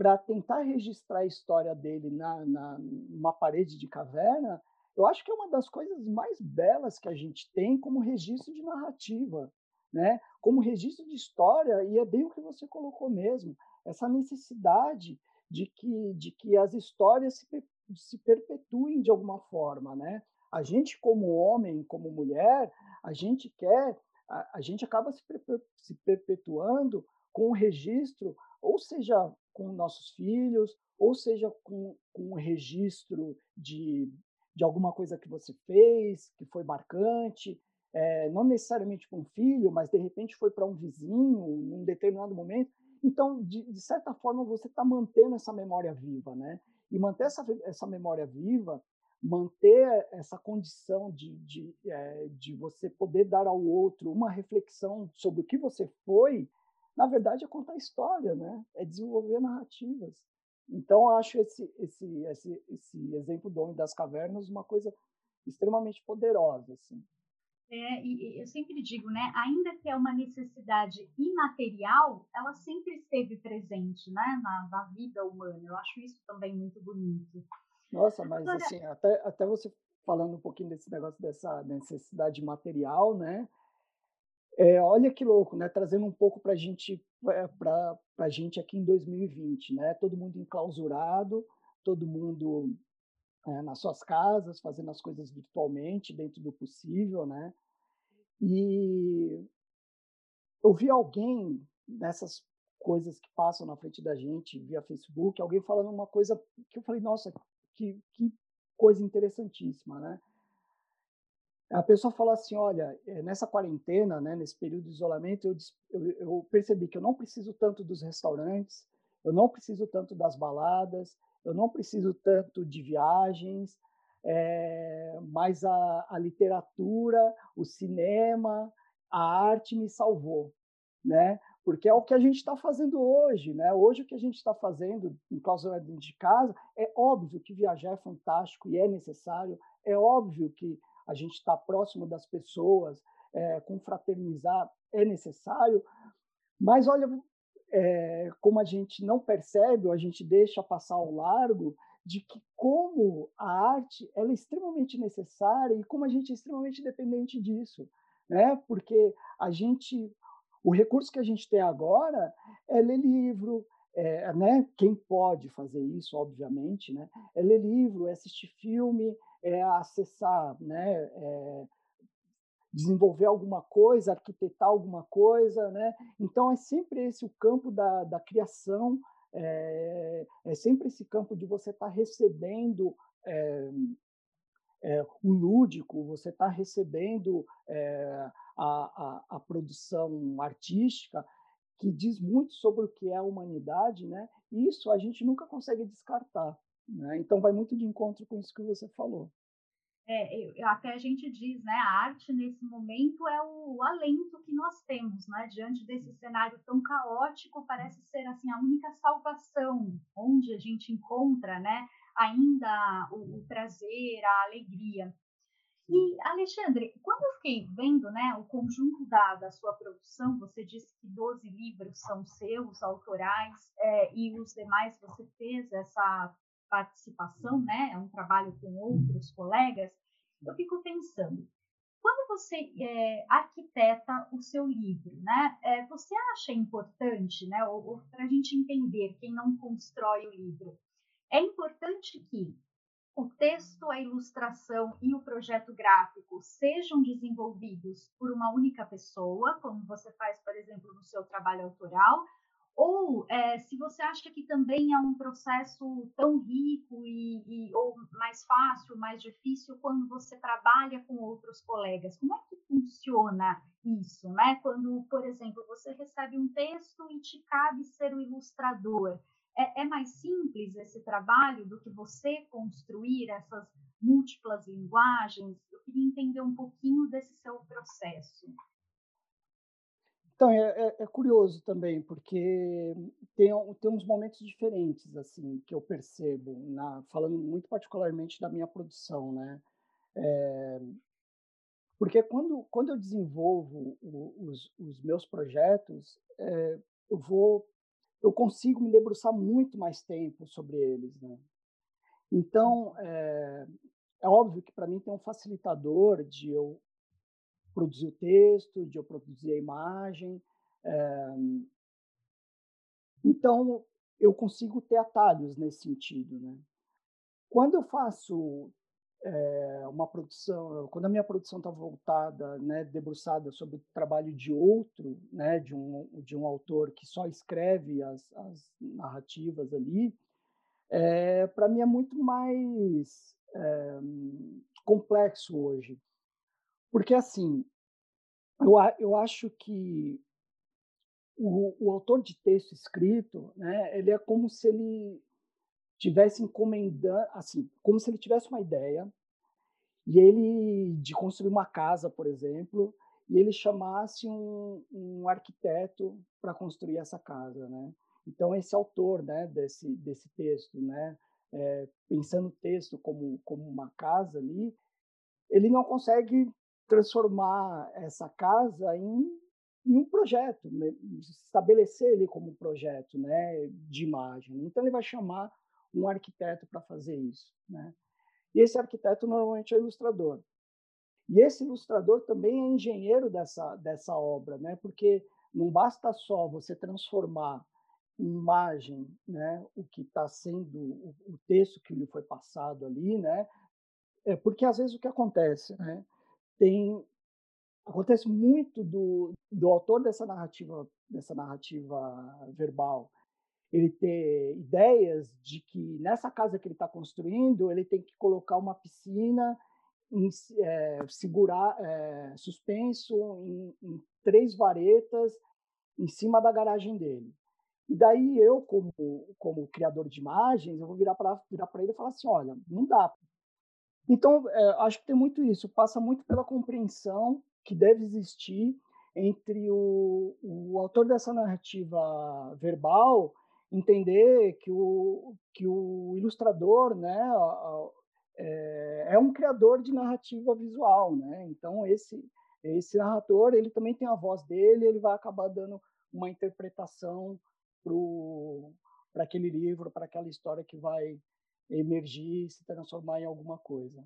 para tentar registrar a história dele na, na numa parede de caverna, eu acho que é uma das coisas mais belas que a gente tem como registro de narrativa, né? Como registro de história e é bem o que você colocou mesmo, essa necessidade de que, de que as histórias se, se perpetuem de alguma forma, né? A gente, como homem, como mulher, a gente quer, a, a gente acaba se, se perpetuando com o registro ou seja com nossos filhos, ou seja com, com um registro de, de alguma coisa que você fez, que foi marcante, é, não necessariamente para um filho, mas de repente foi para um vizinho, em um determinado momento. Então, de, de certa forma, você está mantendo essa memória viva, né? E manter essa, essa memória viva, manter essa condição de, de, é, de você poder dar ao outro uma reflexão sobre o que você foi, na verdade, é contar história, né? É desenvolver narrativas. Então, acho esse, esse, esse, esse exemplo do Homem das Cavernas uma coisa extremamente poderosa, assim. É, e eu sempre digo, né, ainda que é uma necessidade imaterial, ela sempre esteve presente, né, na, na vida humana. Eu acho isso também muito bonito. Nossa, mas Agora, assim, até, até você falando um pouquinho desse negócio dessa necessidade material, né? É, olha que louco, né? Trazendo um pouco para gente, é, para a gente aqui em 2020, né? Todo mundo enclausurado, todo mundo é, nas suas casas, fazendo as coisas virtualmente, dentro do possível, né? E eu vi alguém nessas coisas que passam na frente da gente via Facebook, alguém falando uma coisa que eu falei, nossa, que, que coisa interessantíssima, né? A pessoa fala assim, olha, eh, nessa quarentena, né, nesse período de isolamento, eu, eu, eu percebi que eu não preciso tanto dos restaurantes, eu não preciso tanto das baladas, eu não preciso tanto de viagens, é, mas a, a, literatura, o cinema, a arte me salvou, né? Porque é o que a gente está fazendo hoje, né? Hoje o que a gente está fazendo em causa de casa é óbvio que viajar é fantástico e é necessário, é óbvio que a gente está próximo das pessoas, é, confraternizar é necessário, mas olha, é, como a gente não percebe ou a gente deixa passar ao largo de que como a arte ela é extremamente necessária e como a gente é extremamente dependente disso, né? Porque a gente, o recurso que a gente tem agora é ler livro, é, né? Quem pode fazer isso, obviamente, né? É ler livro, é assistir filme, é acessar, né? É, desenvolver alguma coisa, arquitetar alguma coisa, né? Então é sempre esse o campo da, da criação, é, é sempre esse campo de você estar tá recebendo é, é, o lúdico, você está recebendo é, a, a, a, produção artística que diz muito sobre o que é a humanidade, né? Isso a gente nunca consegue descartar, né? Então vai muito de encontro com isso que você falou é, até a gente diz, né, a arte nesse momento é o, o, alento que nós temos, né, diante desse cenário tão caótico, parece ser assim a única salvação, onde a gente encontra, né, ainda o, o prazer, a alegria. E Alexandre, quando eu fiquei vendo, né, o conjunto da, da sua produção, você disse que 12 livros são seus, autorais, é, e os demais você fez essa participação, né, é um trabalho com outros colegas, eu fico pensando, quando você é, arquiteta o seu livro, né, é, você acha importante, né, ou, ou para a gente entender quem não constrói o livro, é importante que o texto, a ilustração e o projeto gráfico sejam desenvolvidos por uma única pessoa, como você faz, por exemplo, no seu trabalho autoral, ou é, se você acha que também é um processo tão rico e, e, ou mais fácil, mais difícil quando você trabalha com outros colegas. Como é que funciona isso, né? Quando, por exemplo, você recebe um texto e te cabe ser o ilustrador. É, é mais simples esse trabalho do que você construir essas múltiplas linguagens? Eu queria entender um pouquinho desse seu processo. Então, é, é, é, curioso também, porque tem, tem uns momentos diferentes, assim, que eu percebo, na, falando muito particularmente da minha produção, né? É, porque quando, quando eu desenvolvo os, os meus projetos, é, eu vou, eu consigo me debruçar muito mais tempo sobre eles, né? Então, é, é óbvio que para mim tem um facilitador de eu produzir o texto, de eu produzir a imagem. É... Então, eu consigo ter atalhos nesse sentido. Né? Quando eu faço é, uma produção, quando a minha produção está voltada, né, debruçada sobre o trabalho de outro, né, de um, de um autor que só escreve as, as narrativas ali, é, para mim é muito mais é, complexo hoje. Porque, assim, eu, eu acho que o, o autor de texto escrito, né, ele é como se ele tivesse encomendando, assim, como se ele tivesse uma ideia e ele de construir uma casa, por exemplo, e ele chamasse um, um arquiteto para construir essa casa, né? Então esse autor, né, desse desse texto, né, é, pensando o texto como como uma casa ali, ele não consegue transformar essa casa em, em um projeto, né? estabelecer ele como um projeto, né, de imagem. Então ele vai chamar um arquiteto para fazer isso. Né? E esse arquiteto normalmente é ilustrador. E esse ilustrador também é engenheiro dessa, dessa obra, né? porque não basta só você transformar em imagem né, o que está sendo, o, texto que lhe foi passado ali, né? É porque às vezes o que acontece, né? Tem acontece muito do, do autor dessa narrativa dessa narrativa verbal ele ter ideias de que nessa casa que ele está construindo ele tem que colocar uma piscina em, é, segurar é, suspenso em, em, três varetas em cima da garagem dele. E daí eu como como criador de imagens eu vou virar para virar para ele e falar assim olha não dá então é, acho que tem muito isso passa muito pela compreensão que deve existir entre o, o autor dessa narrativa verbal entender que o, que o ilustrador né, é, é um criador de narrativa visual. Né? Então, esse, esse narrador ele também tem a voz dele, ele vai acabar dando uma interpretação para aquele livro, para aquela história que vai emergir e se transformar em alguma coisa.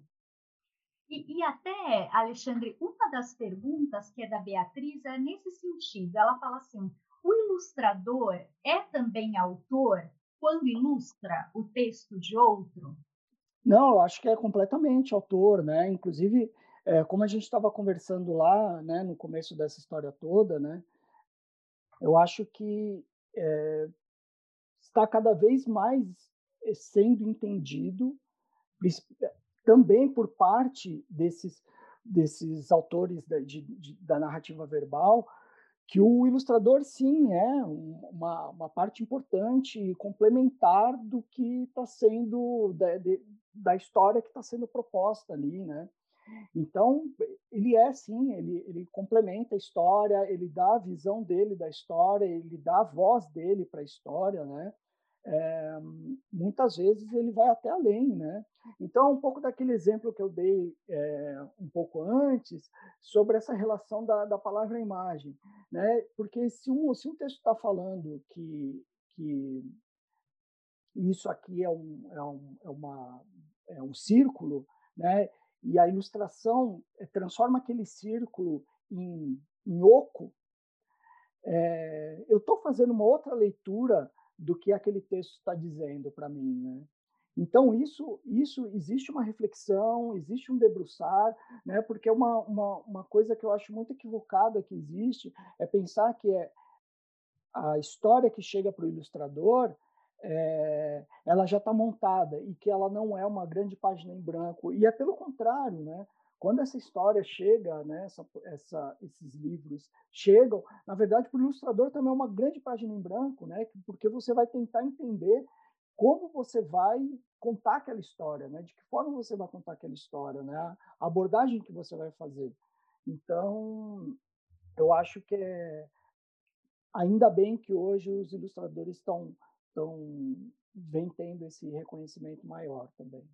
E, e, até, Alexandre, uma das perguntas que é da Beatriz é nesse sentido. Ela fala assim: o ilustrador é também autor quando ilustra o texto de outro? Não, eu acho que é completamente autor, né? Inclusive, é, como a gente estava conversando lá, né, no começo dessa história toda, né? Eu acho que é, está cada vez mais sendo entendido, também por parte desses desses autores da, de, de, da narrativa verbal, que o ilustrador, sim, é uma, uma parte importante e complementar do que está sendo, da, de, da história que está sendo proposta ali, né? Então, ele é, sim, ele, ele complementa a história, ele dá a visão dele da história, ele dá a voz dele para a história, né? É, muitas vezes ele vai até além, né? Então, um pouco daquele exemplo que eu dei é, um pouco antes sobre essa relação da, da palavra imagem, né? Porque se um, se um texto está falando que, que isso aqui é um, é um, é uma, é um círculo, né? E a ilustração eh, transforma aquele círculo em, em oco, é, eu estou fazendo uma outra leitura do que aquele texto está dizendo para mim, né? Então isso, isso existe uma reflexão, existe um debruçar, né? Porque uma, uma, uma coisa que eu acho muito equivocada que existe é pensar que é a história que chega para o ilustrador é, ela já está montada e que ela não é uma grande página em branco. E é pelo contrário, né? Quando essa história chega, né, essa, essa, esses livros chegam, na verdade, para o ilustrador também é uma grande página em branco, né, porque você vai tentar entender como você vai contar aquela história, né, de que forma você vai contar aquela história, né, a abordagem que você vai fazer. Então, eu acho que é ainda bem que hoje os ilustradores estão estão vem tendo esse reconhecimento maior também.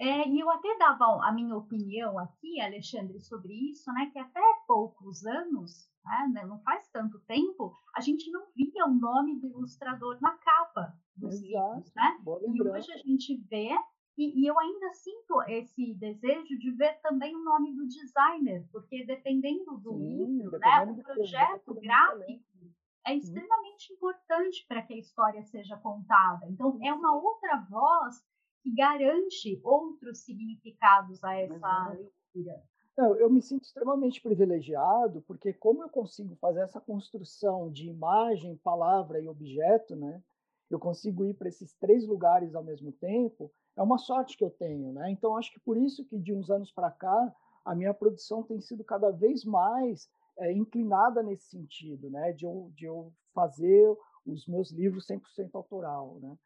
É, e eu até dava a minha opinião aqui, Alexandre, sobre isso, né? Que até poucos anos, né, não faz tanto tempo, a gente não via o nome do ilustrador na capa dos Exato. livros, né? E hoje a gente vê, e, e, eu ainda sinto esse desejo de ver também o nome do designer, porque dependendo do Sim, livro, né, o projeto gráfico é extremamente importante para que a história seja contada. Então, é uma outra voz que garante outros significados a essa leitura. Não, eu me sinto extremamente privilegiado, porque como eu consigo fazer essa construção de imagem, palavra e objeto, né? Eu consigo ir para esses três lugares ao mesmo tempo, é uma sorte que eu tenho, né? Então acho que por isso que de uns anos para cá a minha produção tem sido cada vez mais é, inclinada nesse sentido, né? De eu, de eu fazer os meus livros 100% autoral, né?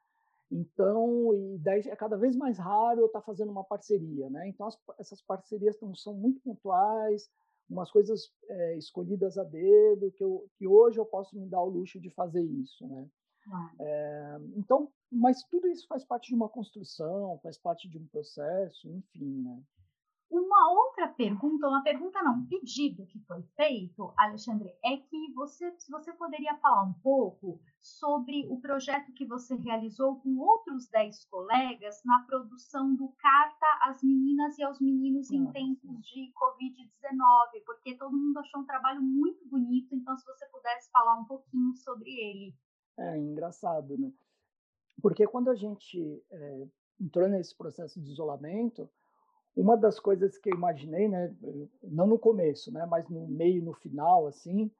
Então, e daí é cada vez mais raro eu estar tá fazendo uma parceria, né? Então, as, essas parcerias tão, são muito pontuais, umas coisas é, escolhidas a dedo, que, eu, que hoje eu posso me dar o luxo de fazer isso, né? É, então, mas tudo isso faz parte de uma construção, faz parte de um processo, enfim, né? Uma outra pergunta, uma pergunta não, um pedido que foi feito, Alexandre, é que você, se você poderia falar um pouco sobre o projeto que você realizou com outros 10 colegas na produção do Carta às Meninas e aos Meninos em tempos de Covid-19, porque todo mundo achou um trabalho muito bonito, então se você pudesse falar um pouquinho sobre ele. É engraçado, né? Porque quando a gente é, entrou nesse processo de isolamento, uma das coisas que eu imaginei, né, não no começo, né, mas no meio, no final, assim,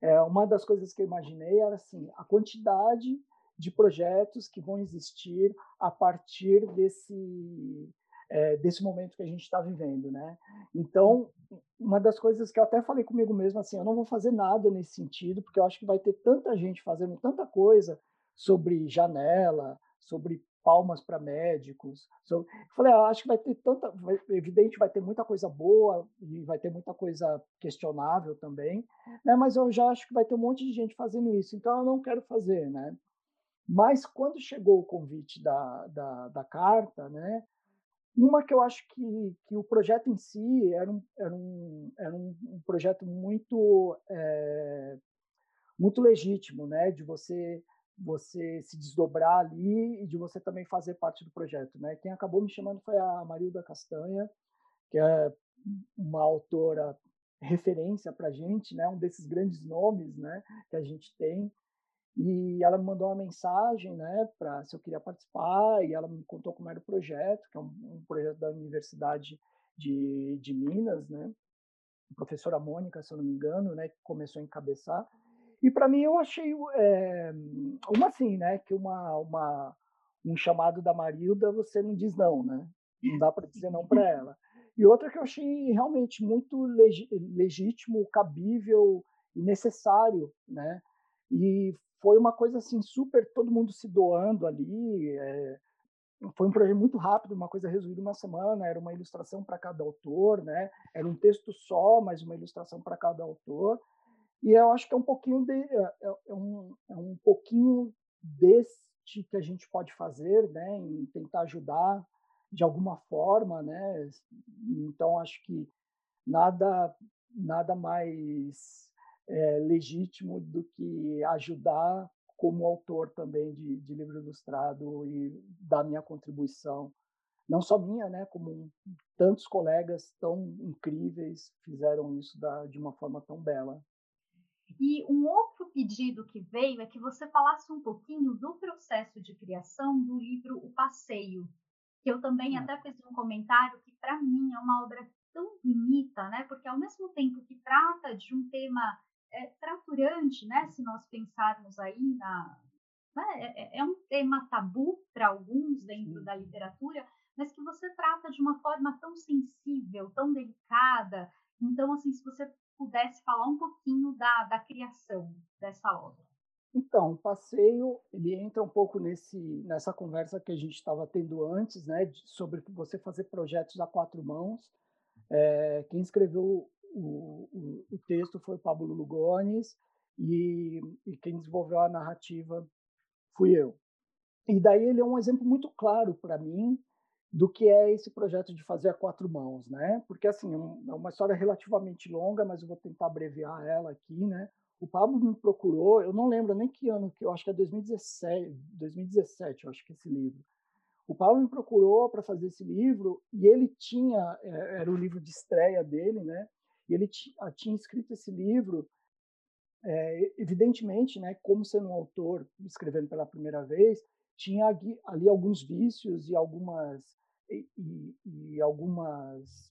é, uma das coisas que eu imaginei era assim a quantidade de projetos que vão existir a partir desse é, desse momento que a gente está vivendo, né? Então, uma das coisas que eu até falei comigo mesmo assim, eu não vou fazer nada nesse sentido, porque eu acho que vai ter tanta gente fazendo tanta coisa sobre janela, sobre palmas para médicos. So, falei, ah, acho que vai ter tanta, evidente, vai ter muita coisa boa e vai ter muita coisa questionável também, né? Mas eu já acho que vai ter um monte de gente fazendo isso, então eu não quero fazer, né? Mas quando chegou o convite da, da, da carta, né? Uma que eu acho que, que o projeto em si era um, era um, era um, um projeto muito é, muito legítimo, né? De você você se desdobrar ali e de você também fazer parte do projeto, né? Quem acabou me chamando foi a Marilda Castanha, que é uma autora referência para a gente, né? Um desses grandes nomes, né? Que a gente tem. E ela me mandou uma mensagem, né? Para se eu queria participar e ela me contou como era o projeto, que é um, um projeto da Universidade de, de Minas, né? A professora Mônica, se eu não me engano, né? Que começou a encabeçar. E para mim eu achei é, uma assim, né, que uma, uma um chamado da Marilda você não diz não, né? Não dá para dizer não para ela. E outra que eu achei realmente muito legítimo, cabível e necessário, né? E foi uma coisa assim super todo mundo se doando ali. É, foi um projeto muito rápido, uma coisa resolvida uma semana. Era uma ilustração para cada autor, né? Era um texto só, mas uma ilustração para cada autor. E eu acho que é um pouquinho de, é, é, é, um, é um pouquinho deste que a gente pode fazer, né, em tentar ajudar de alguma forma, né? Então acho que nada nada mais é, legítimo do que ajudar como autor também de, de livro ilustrado e dar minha contribuição não só minha, né, como tantos colegas tão incríveis fizeram isso da, de uma forma tão bela. E um outro pedido que veio é que você falasse um pouquinho do processo de criação do livro O Passeio, que eu também hum. até fiz um comentário que para mim é uma obra tão bonita, né? Porque ao mesmo tempo que trata de um tema é, fraturante, né? Se nós pensarmos aí na né? é, é, é um tema tabu para alguns dentro Sim. da literatura, mas que você trata de uma forma tão sensível, tão delicada. Então, assim, se você pudesse falar um pouquinho da, da criação dessa obra. Então, o passeio ele entra um pouco nesse nessa conversa que a gente estava tendo antes, né, de, sobre você fazer projetos a quatro mãos. É, quem escreveu o, o, o, texto foi Pablo Lugones e, e quem desenvolveu a narrativa fui eu. E daí ele é um exemplo muito claro para mim do que é esse projeto de fazer a quatro mãos, né? Porque assim é, é uma história relativamente longa, mas eu vou tentar abreviar ela aqui, né? O Pablo me procurou, eu não lembro nem que ano, que eu acho que é 2017, 2017, eu acho que é esse livro. O Pablo me procurou para fazer esse livro e ele tinha, é, era o livro de estreia dele, né? E ele tinha escrito esse livro é, evidentemente, né, como sendo um autor escrevendo pela primeira vez, tinha ali alguns vícios e algumas e, e, algumas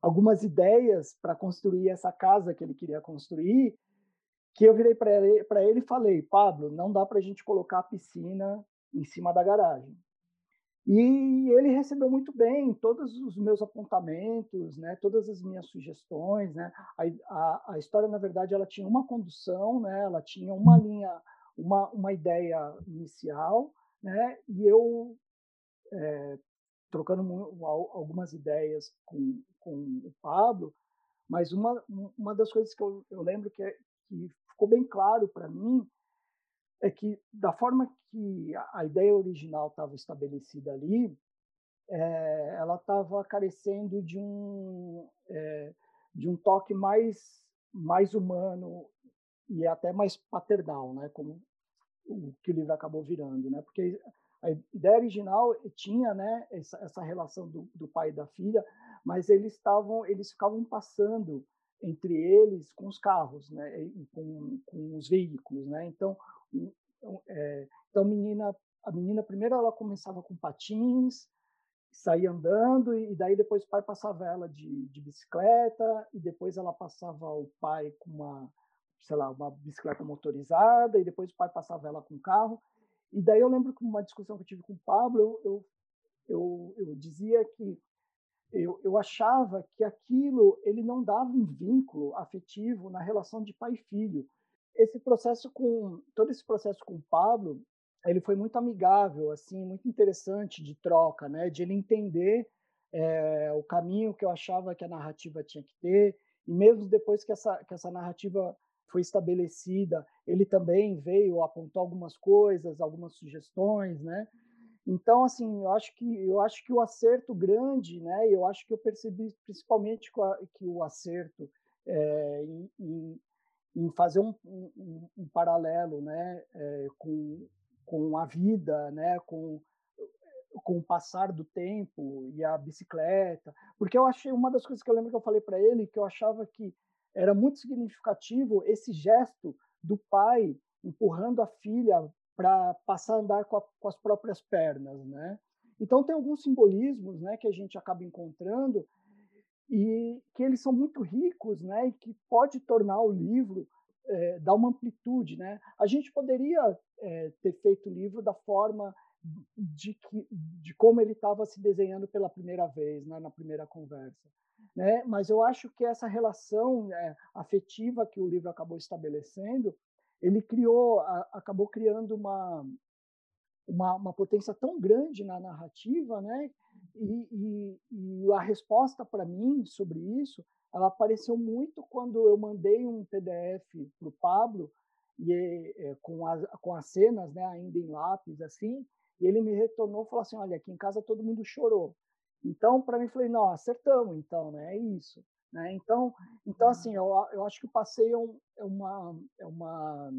algumas ideias para construir essa casa que ele queria construir, que eu virei para ele, ele e falei, Pablo, não dá para a gente colocar a piscina em cima da garagem. E ele recebeu muito bem todos os meus apontamentos, né, todas as minhas sugestões. Né. A, a, a, história, na verdade, ela tinha uma condução, né, ela tinha uma linha, uma, uma ideia inicial, né, e eu, é, trocando algumas ideias com, com o Pablo, mas uma, uma das coisas que eu, eu lembro que, é, que ficou bem claro para mim é que da forma que a ideia original estava estabelecida ali, é, ela estava carecendo de um é, de um toque mais mais humano e até mais paternal, né? Como o que o livro acabou virando, né? Porque a ideia original tinha, né? Essa, essa relação do, do pai e da filha, mas eles estavam eles ficavam passando entre eles com os carros, né? Com, com os veículos, né? Então é, então menina, a menina primeiro ela começava com patins, saía andando e daí depois o pai passava ela de, de bicicleta e depois ela passava o pai com uma, sei lá, uma bicicleta motorizada e depois o pai passava ela com um carro. E daí eu lembro que uma discussão que eu tive com o Pablo, eu, eu, eu, eu dizia que eu, eu achava que aquilo ele não dava um vínculo afetivo na relação de pai e filho esse processo com todo esse processo com o Pablo, ele foi muito amigável, assim, muito interessante de troca, né? De ele entender é, o caminho que eu achava que a narrativa tinha que ter e mesmo depois que essa que essa narrativa foi estabelecida, ele também veio apontar algumas coisas, algumas sugestões, né? Então, assim, eu acho que eu acho que o acerto grande, né? Eu acho que eu percebi principalmente que o acerto é, em, em, em fazer um, um, um paralelo né, é, com, com a vida, né, com, com o passar do tempo e a bicicleta, porque eu achei uma das coisas que eu lembro que eu falei para ele que eu achava que era muito significativo esse gesto do pai empurrando a filha para passar a andar com, a, com, as próprias pernas, né? Então tem alguns simbolismos, né, que a gente acaba encontrando e que eles são muito ricos, né, e que pode tornar o livro é, dar uma amplitude, né? A gente poderia é, ter feito o livro da forma de, que, de como ele estava se desenhando pela primeira vez, né, na primeira conversa, né? Mas eu acho que essa relação é, afetiva que o livro acabou estabelecendo, ele criou, a, acabou criando uma, uma, uma potência tão grande na narrativa, né? E, e, e a resposta para mim sobre isso, ela apareceu muito quando eu mandei um PDF para o Pablo e é, com, as, com as cenas, né, ainda em lápis assim, e ele me retornou e falou assim, olha, aqui em casa todo mundo chorou. Então, para mim, falei, não, acertamos, então, né, é isso. Né? Então, então assim, eu, eu acho que o passeio é, uma, é, uma,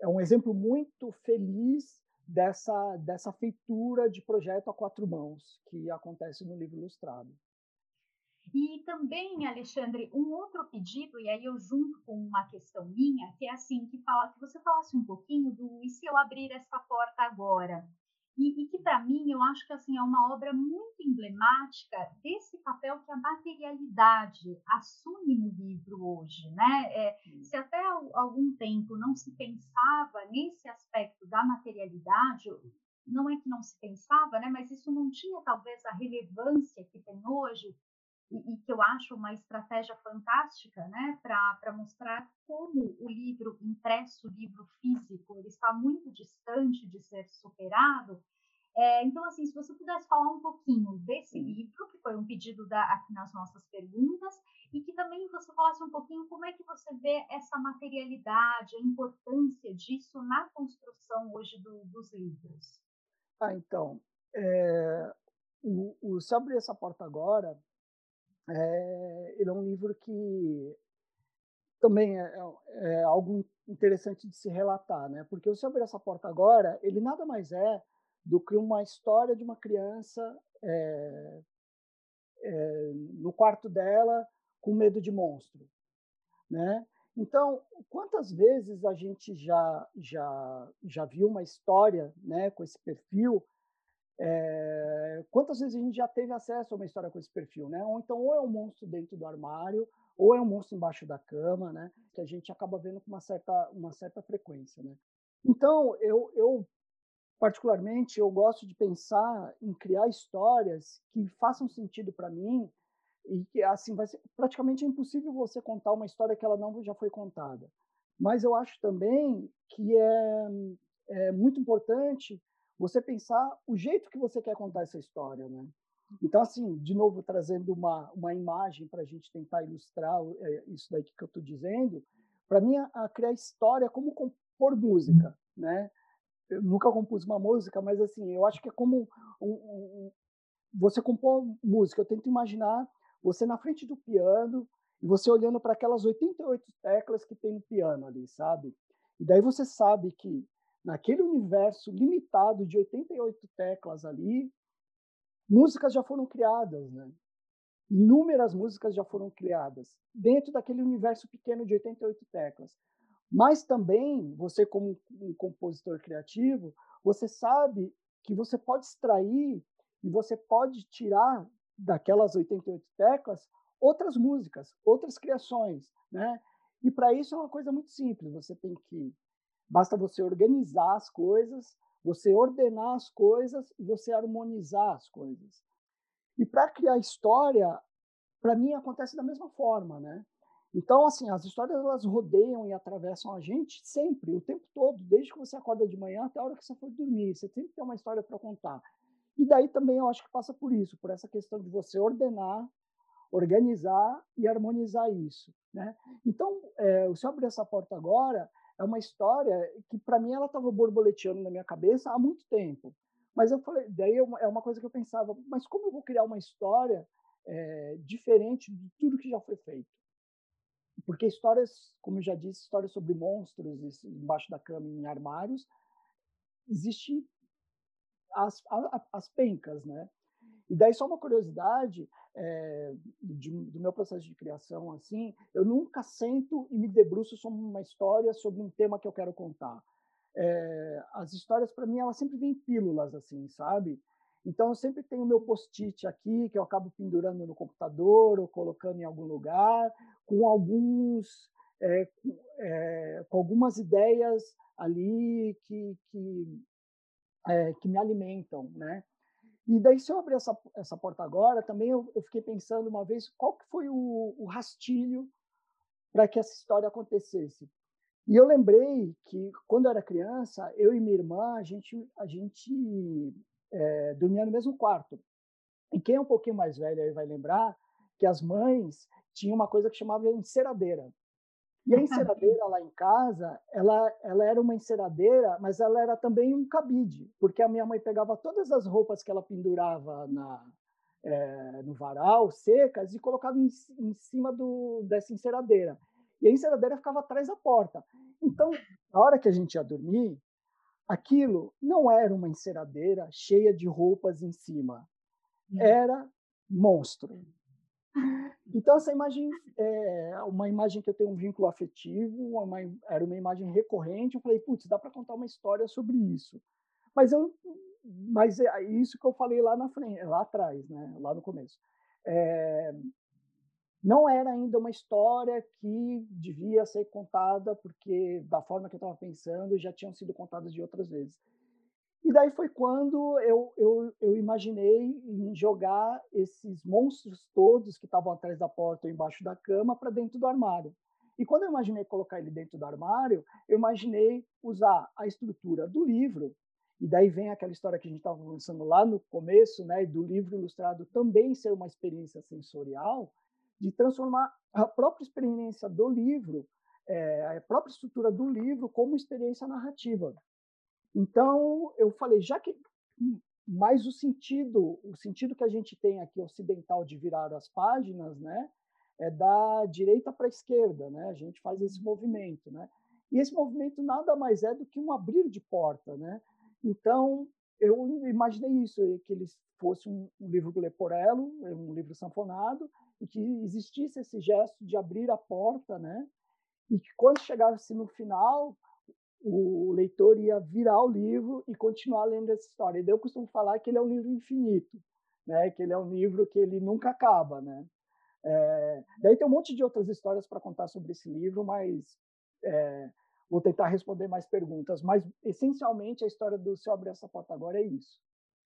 é um exemplo muito feliz dessa, dessa feitura de projeto a quatro mãos que acontece no livro ilustrado. E também, Alexandre, um outro pedido, e aí eu junto com uma questão minha, que é assim, que fala que você falasse um pouquinho do e se eu abrir essa porta agora? E, e que para mim eu acho que assim é uma obra muito emblemática desse papel que a materialidade assume no livro hoje, né? É, se até algum tempo não se pensava nesse aspecto da materialidade, não é que não se pensava, né? Mas isso não tinha talvez a relevância que tem hoje e, que eu acho uma estratégia fantástica, né, para mostrar como o livro impresso, o livro físico, ele está muito distante de ser superado. É, então, assim, se você pudesse falar um pouquinho desse livro, que foi um pedido da, aqui nas nossas perguntas, e que também você falasse um pouquinho como é que você vê essa materialidade, a importância disso na construção hoje do, dos livros. Ah, então, é, o, o Se Abrir Essa Porta Agora é, ele é um livro que também é, é, é, algo interessante de se relatar, né? Porque o Se Abrir Essa Porta Agora, ele nada mais é do que uma história de uma criança é, é, no quarto dela com medo de monstro, né? Então, quantas vezes a gente já já já viu uma história, né, com esse perfil? É, quantas vezes a gente já teve acesso a uma história com esse perfil, né? Ou então ou é um monstro dentro do armário, ou é um monstro embaixo da cama, né? Que a gente acaba vendo com uma certa uma certa frequência, né? Então, eu, eu particularmente eu gosto de pensar em criar histórias que façam sentido para mim e que assim vai ser praticamente impossível você contar uma história que ela não já foi contada. Mas eu acho também que é, é muito importante você pensar o jeito que você quer contar essa história, né? Então, assim, de novo, trazendo uma, uma imagem para a gente tentar ilustrar é, isso daí que eu estou dizendo, para mim, a, criar história é como compor música, né? Eu nunca compus uma música, mas, assim, eu acho que é como um, um, você compor música. Eu tento imaginar você na frente do piano e você olhando para aquelas 88 teclas que tem no piano ali, sabe? E daí você sabe que naquele universo limitado de 88 teclas ali, músicas já foram criadas, né? Inúmeras músicas já foram criadas dentro daquele universo pequeno de 88 teclas. Mas também, você como um compositor criativo, você sabe que você pode extrair e você pode tirar daquelas 88 teclas outras músicas, outras criações, né? E para isso é uma coisa muito simples, você tem que basta você organizar as coisas, você ordenar as coisas e você harmonizar as coisas. E para criar história, para mim acontece da mesma forma, né? Então, assim, as histórias elas rodeiam e atravessam a gente sempre, o tempo todo, desde que você acorda de manhã até a hora que você for dormir. Você sempre tem uma história para contar. E daí também eu acho que passa por isso, por essa questão de você ordenar, organizar e harmonizar isso. Né? Então, é, se eu abrir essa porta agora, é uma história que para mim ela estava borboleteando na minha cabeça há muito tempo. Mas eu falei, daí é uma coisa que eu pensava, mas como eu vou criar uma história é, diferente de tudo que já foi feito? Porque histórias, como eu já disse, histórias sobre monstros embaixo da cama em armários, existe as, as, as pencas, né? E daí só uma curiosidade é, de, do meu processo de criação, assim, eu nunca sento e me debruço sobre uma história, sobre um tema que eu quero contar. É, as histórias para mim elas sempre vêm pílulas, assim, sabe? Então eu sempre tenho meu post-it aqui que eu acabo pendurando no computador ou colocando em algum lugar, com alguns, é, é, com algumas ideias ali que, que é, que me alimentam, né? E daí, se eu abrir essa, essa porta agora, também eu, eu fiquei pensando uma vez qual que foi o, o rastilho para que essa história acontecesse. E eu lembrei que, quando eu era criança, eu e minha irmã, a gente, a gente é, dormia no mesmo quarto. E quem é um pouquinho mais velho aí vai lembrar que as mães tinham uma coisa que chamava enceradeira. E a enceradeira lá em casa, ela, ela era uma enceradeira, mas ela era também um cabide, porque a minha mãe pegava todas as roupas que ela pendurava na, é, no varal, secas, e colocava em, em cima do, dessa enceradeira. E a enceradeira ficava atrás da porta. Então, na hora que a gente ia dormir, aquilo não era uma enceradeira cheia de roupas em cima. Hum. Era monstro. Então, essa imagem é uma imagem que eu tenho um vínculo afetivo, uma, era uma imagem recorrente. Eu falei, putz, dá para contar uma história sobre isso. Mas, eu, mas é isso que eu falei lá, na frente, lá atrás, né, lá no começo. É, não era ainda uma história que devia ser contada, porque da forma que eu estava pensando, já tinham sido contadas de outras vezes. E daí foi quando eu, eu, eu imaginei em jogar esses monstros todos que estavam atrás da porta ou embaixo da cama para dentro do armário. E quando eu imaginei colocar ele dentro do armário, eu imaginei usar a estrutura do livro, e daí vem aquela história que a gente estava conversando lá no começo, né, do livro ilustrado também ser uma experiência sensorial, de transformar a própria experiência do livro, é, a própria estrutura do livro como experiência narrativa. Então, eu falei, já que mais o sentido, o sentido que a gente tem aqui ocidental de virar as páginas, né, é da direita para a esquerda, né? A gente faz esse uhum. movimento, né? E esse movimento nada mais é do que um abrir de porta, né? Então, eu imaginei isso, que ele fosse um, um livro leporello, um livro sanfonado, e que existisse esse gesto de abrir a porta, né? e que quando chegasse no final, o leitor ia virar o livro e continuar lendo essa história. E eu costumo falar que ele é um livro infinito, né? que ele é um livro que ele nunca acaba. Né? É, daí tem um monte de outras histórias para contar sobre esse livro, mas é, vou tentar responder mais perguntas. Mas, essencialmente, a história do Se Abrir Essa Porta Agora é isso.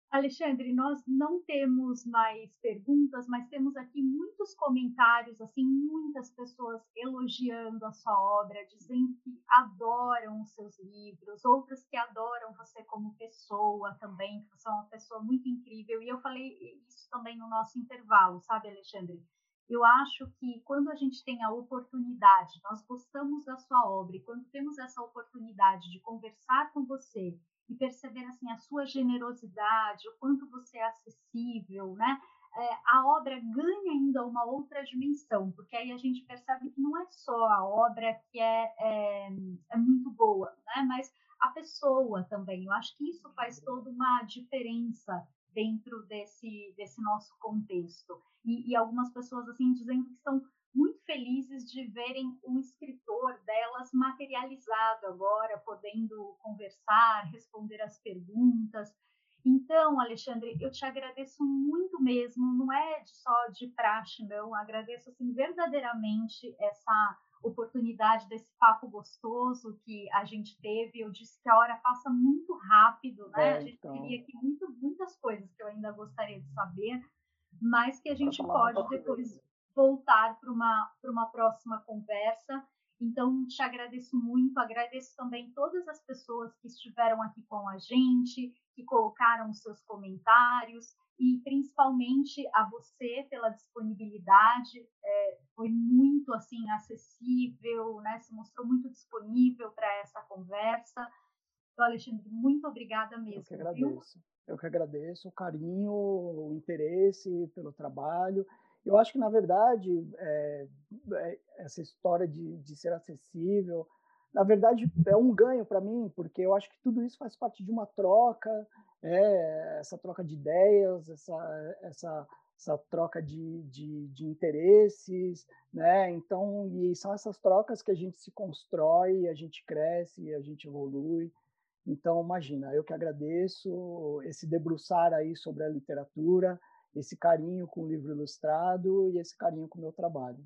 Alexandre, nós não temos mais perguntas, mas temos aqui muitos comentários, assim, muitas pessoas elogiando a sua obra, dizendo que adoram os seus livros, outras que adoram você como pessoa também, que você é uma pessoa muito incrível. E eu falei isso também no nosso intervalo, sabe, Alexandre? Eu acho que quando a gente tem a oportunidade, nós gostamos da sua obra, e quando temos essa oportunidade de conversar com você e perceber assim a sua generosidade, o quanto você é acessível, né? É, a obra ganha ainda uma outra dimensão, porque aí a gente percebe que não é só a obra que é, é, é muito boa, né? Mas a pessoa também. Eu acho que isso faz toda uma diferença dentro desse, desse nosso contexto. E, e, algumas pessoas assim dizendo que estão muito felizes de verem o escritor delas materializado agora, podendo conversar, responder as perguntas. Então, Alexandre, eu te agradeço muito mesmo, não é só de praxe, não, agradeço assim verdadeiramente essa oportunidade desse papo gostoso que a gente teve. Eu disse que a hora passa muito rápido, né? É, a gente então... teria aqui muito, muitas coisas que eu ainda gostaria de saber, mas que a gente pode depois voltar para uma, uma próxima conversa. Então, te agradeço muito, agradeço também todas as pessoas que estiveram aqui com a gente, que colocaram seus comentários e principalmente a você pela disponibilidade, é, foi muito assim acessível, né? Se mostrou muito disponível para essa conversa. Então, Alexandre, muito obrigada mesmo. Eu que agradeço. Viu? Eu que agradeço o carinho, o interesse pelo trabalho. Eu acho que, na verdade, é, é, essa história de, de ser acessível, na verdade, é um ganho para mim, porque eu acho que tudo isso faz parte de uma troca, é, essa troca de ideias, essa, essa, essa troca de, de, de, interesses, né? Então, e são essas trocas que a gente se constrói, a gente cresce, a gente evolui. Então, imagina, eu que agradeço esse debruçar aí sobre a literatura, esse carinho com o livro ilustrado e esse carinho com o meu trabalho.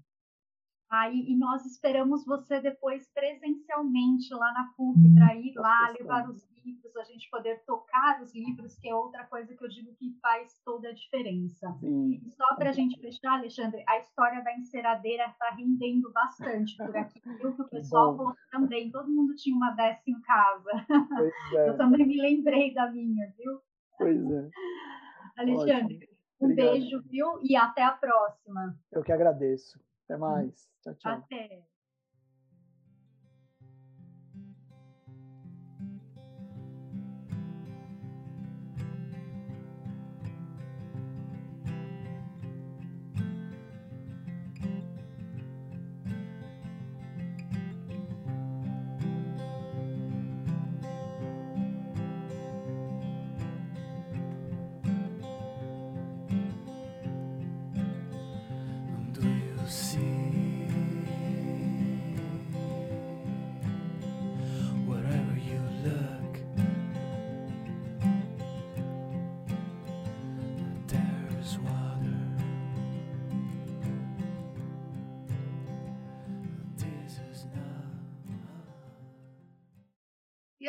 Aí, e nós esperamos você depois presencialmente lá na PUC para ir lá, levar os livros, a gente poder tocar os livros, que é outra coisa que eu digo que faz toda a diferença. Sim. E só para a gente fechar, Alexandre, a história da enceradeira está rendendo bastante por aqui, viu? Que o pessoal falou também, todo mundo tinha uma dessa em casa. É. Eu também me lembrei da minha, viu? Pois é. Alexandre, Ótimo. Um Obrigado. beijo, viu? E até a próxima. Eu que agradeço. Até mais. Tchau, tchau. Até.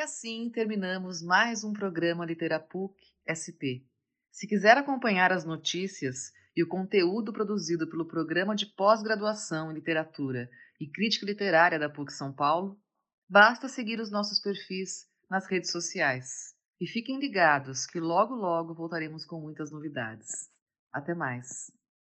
Assim terminamos mais um programa Literapuc SP. Se quiser acompanhar as notícias e o conteúdo produzido pelo Programa de Pós-Graduação em Literatura e Crítica Literária da PUC São Paulo, basta seguir os nossos perfis nas redes sociais. E fiquem ligados que logo logo voltaremos com muitas novidades. Até mais!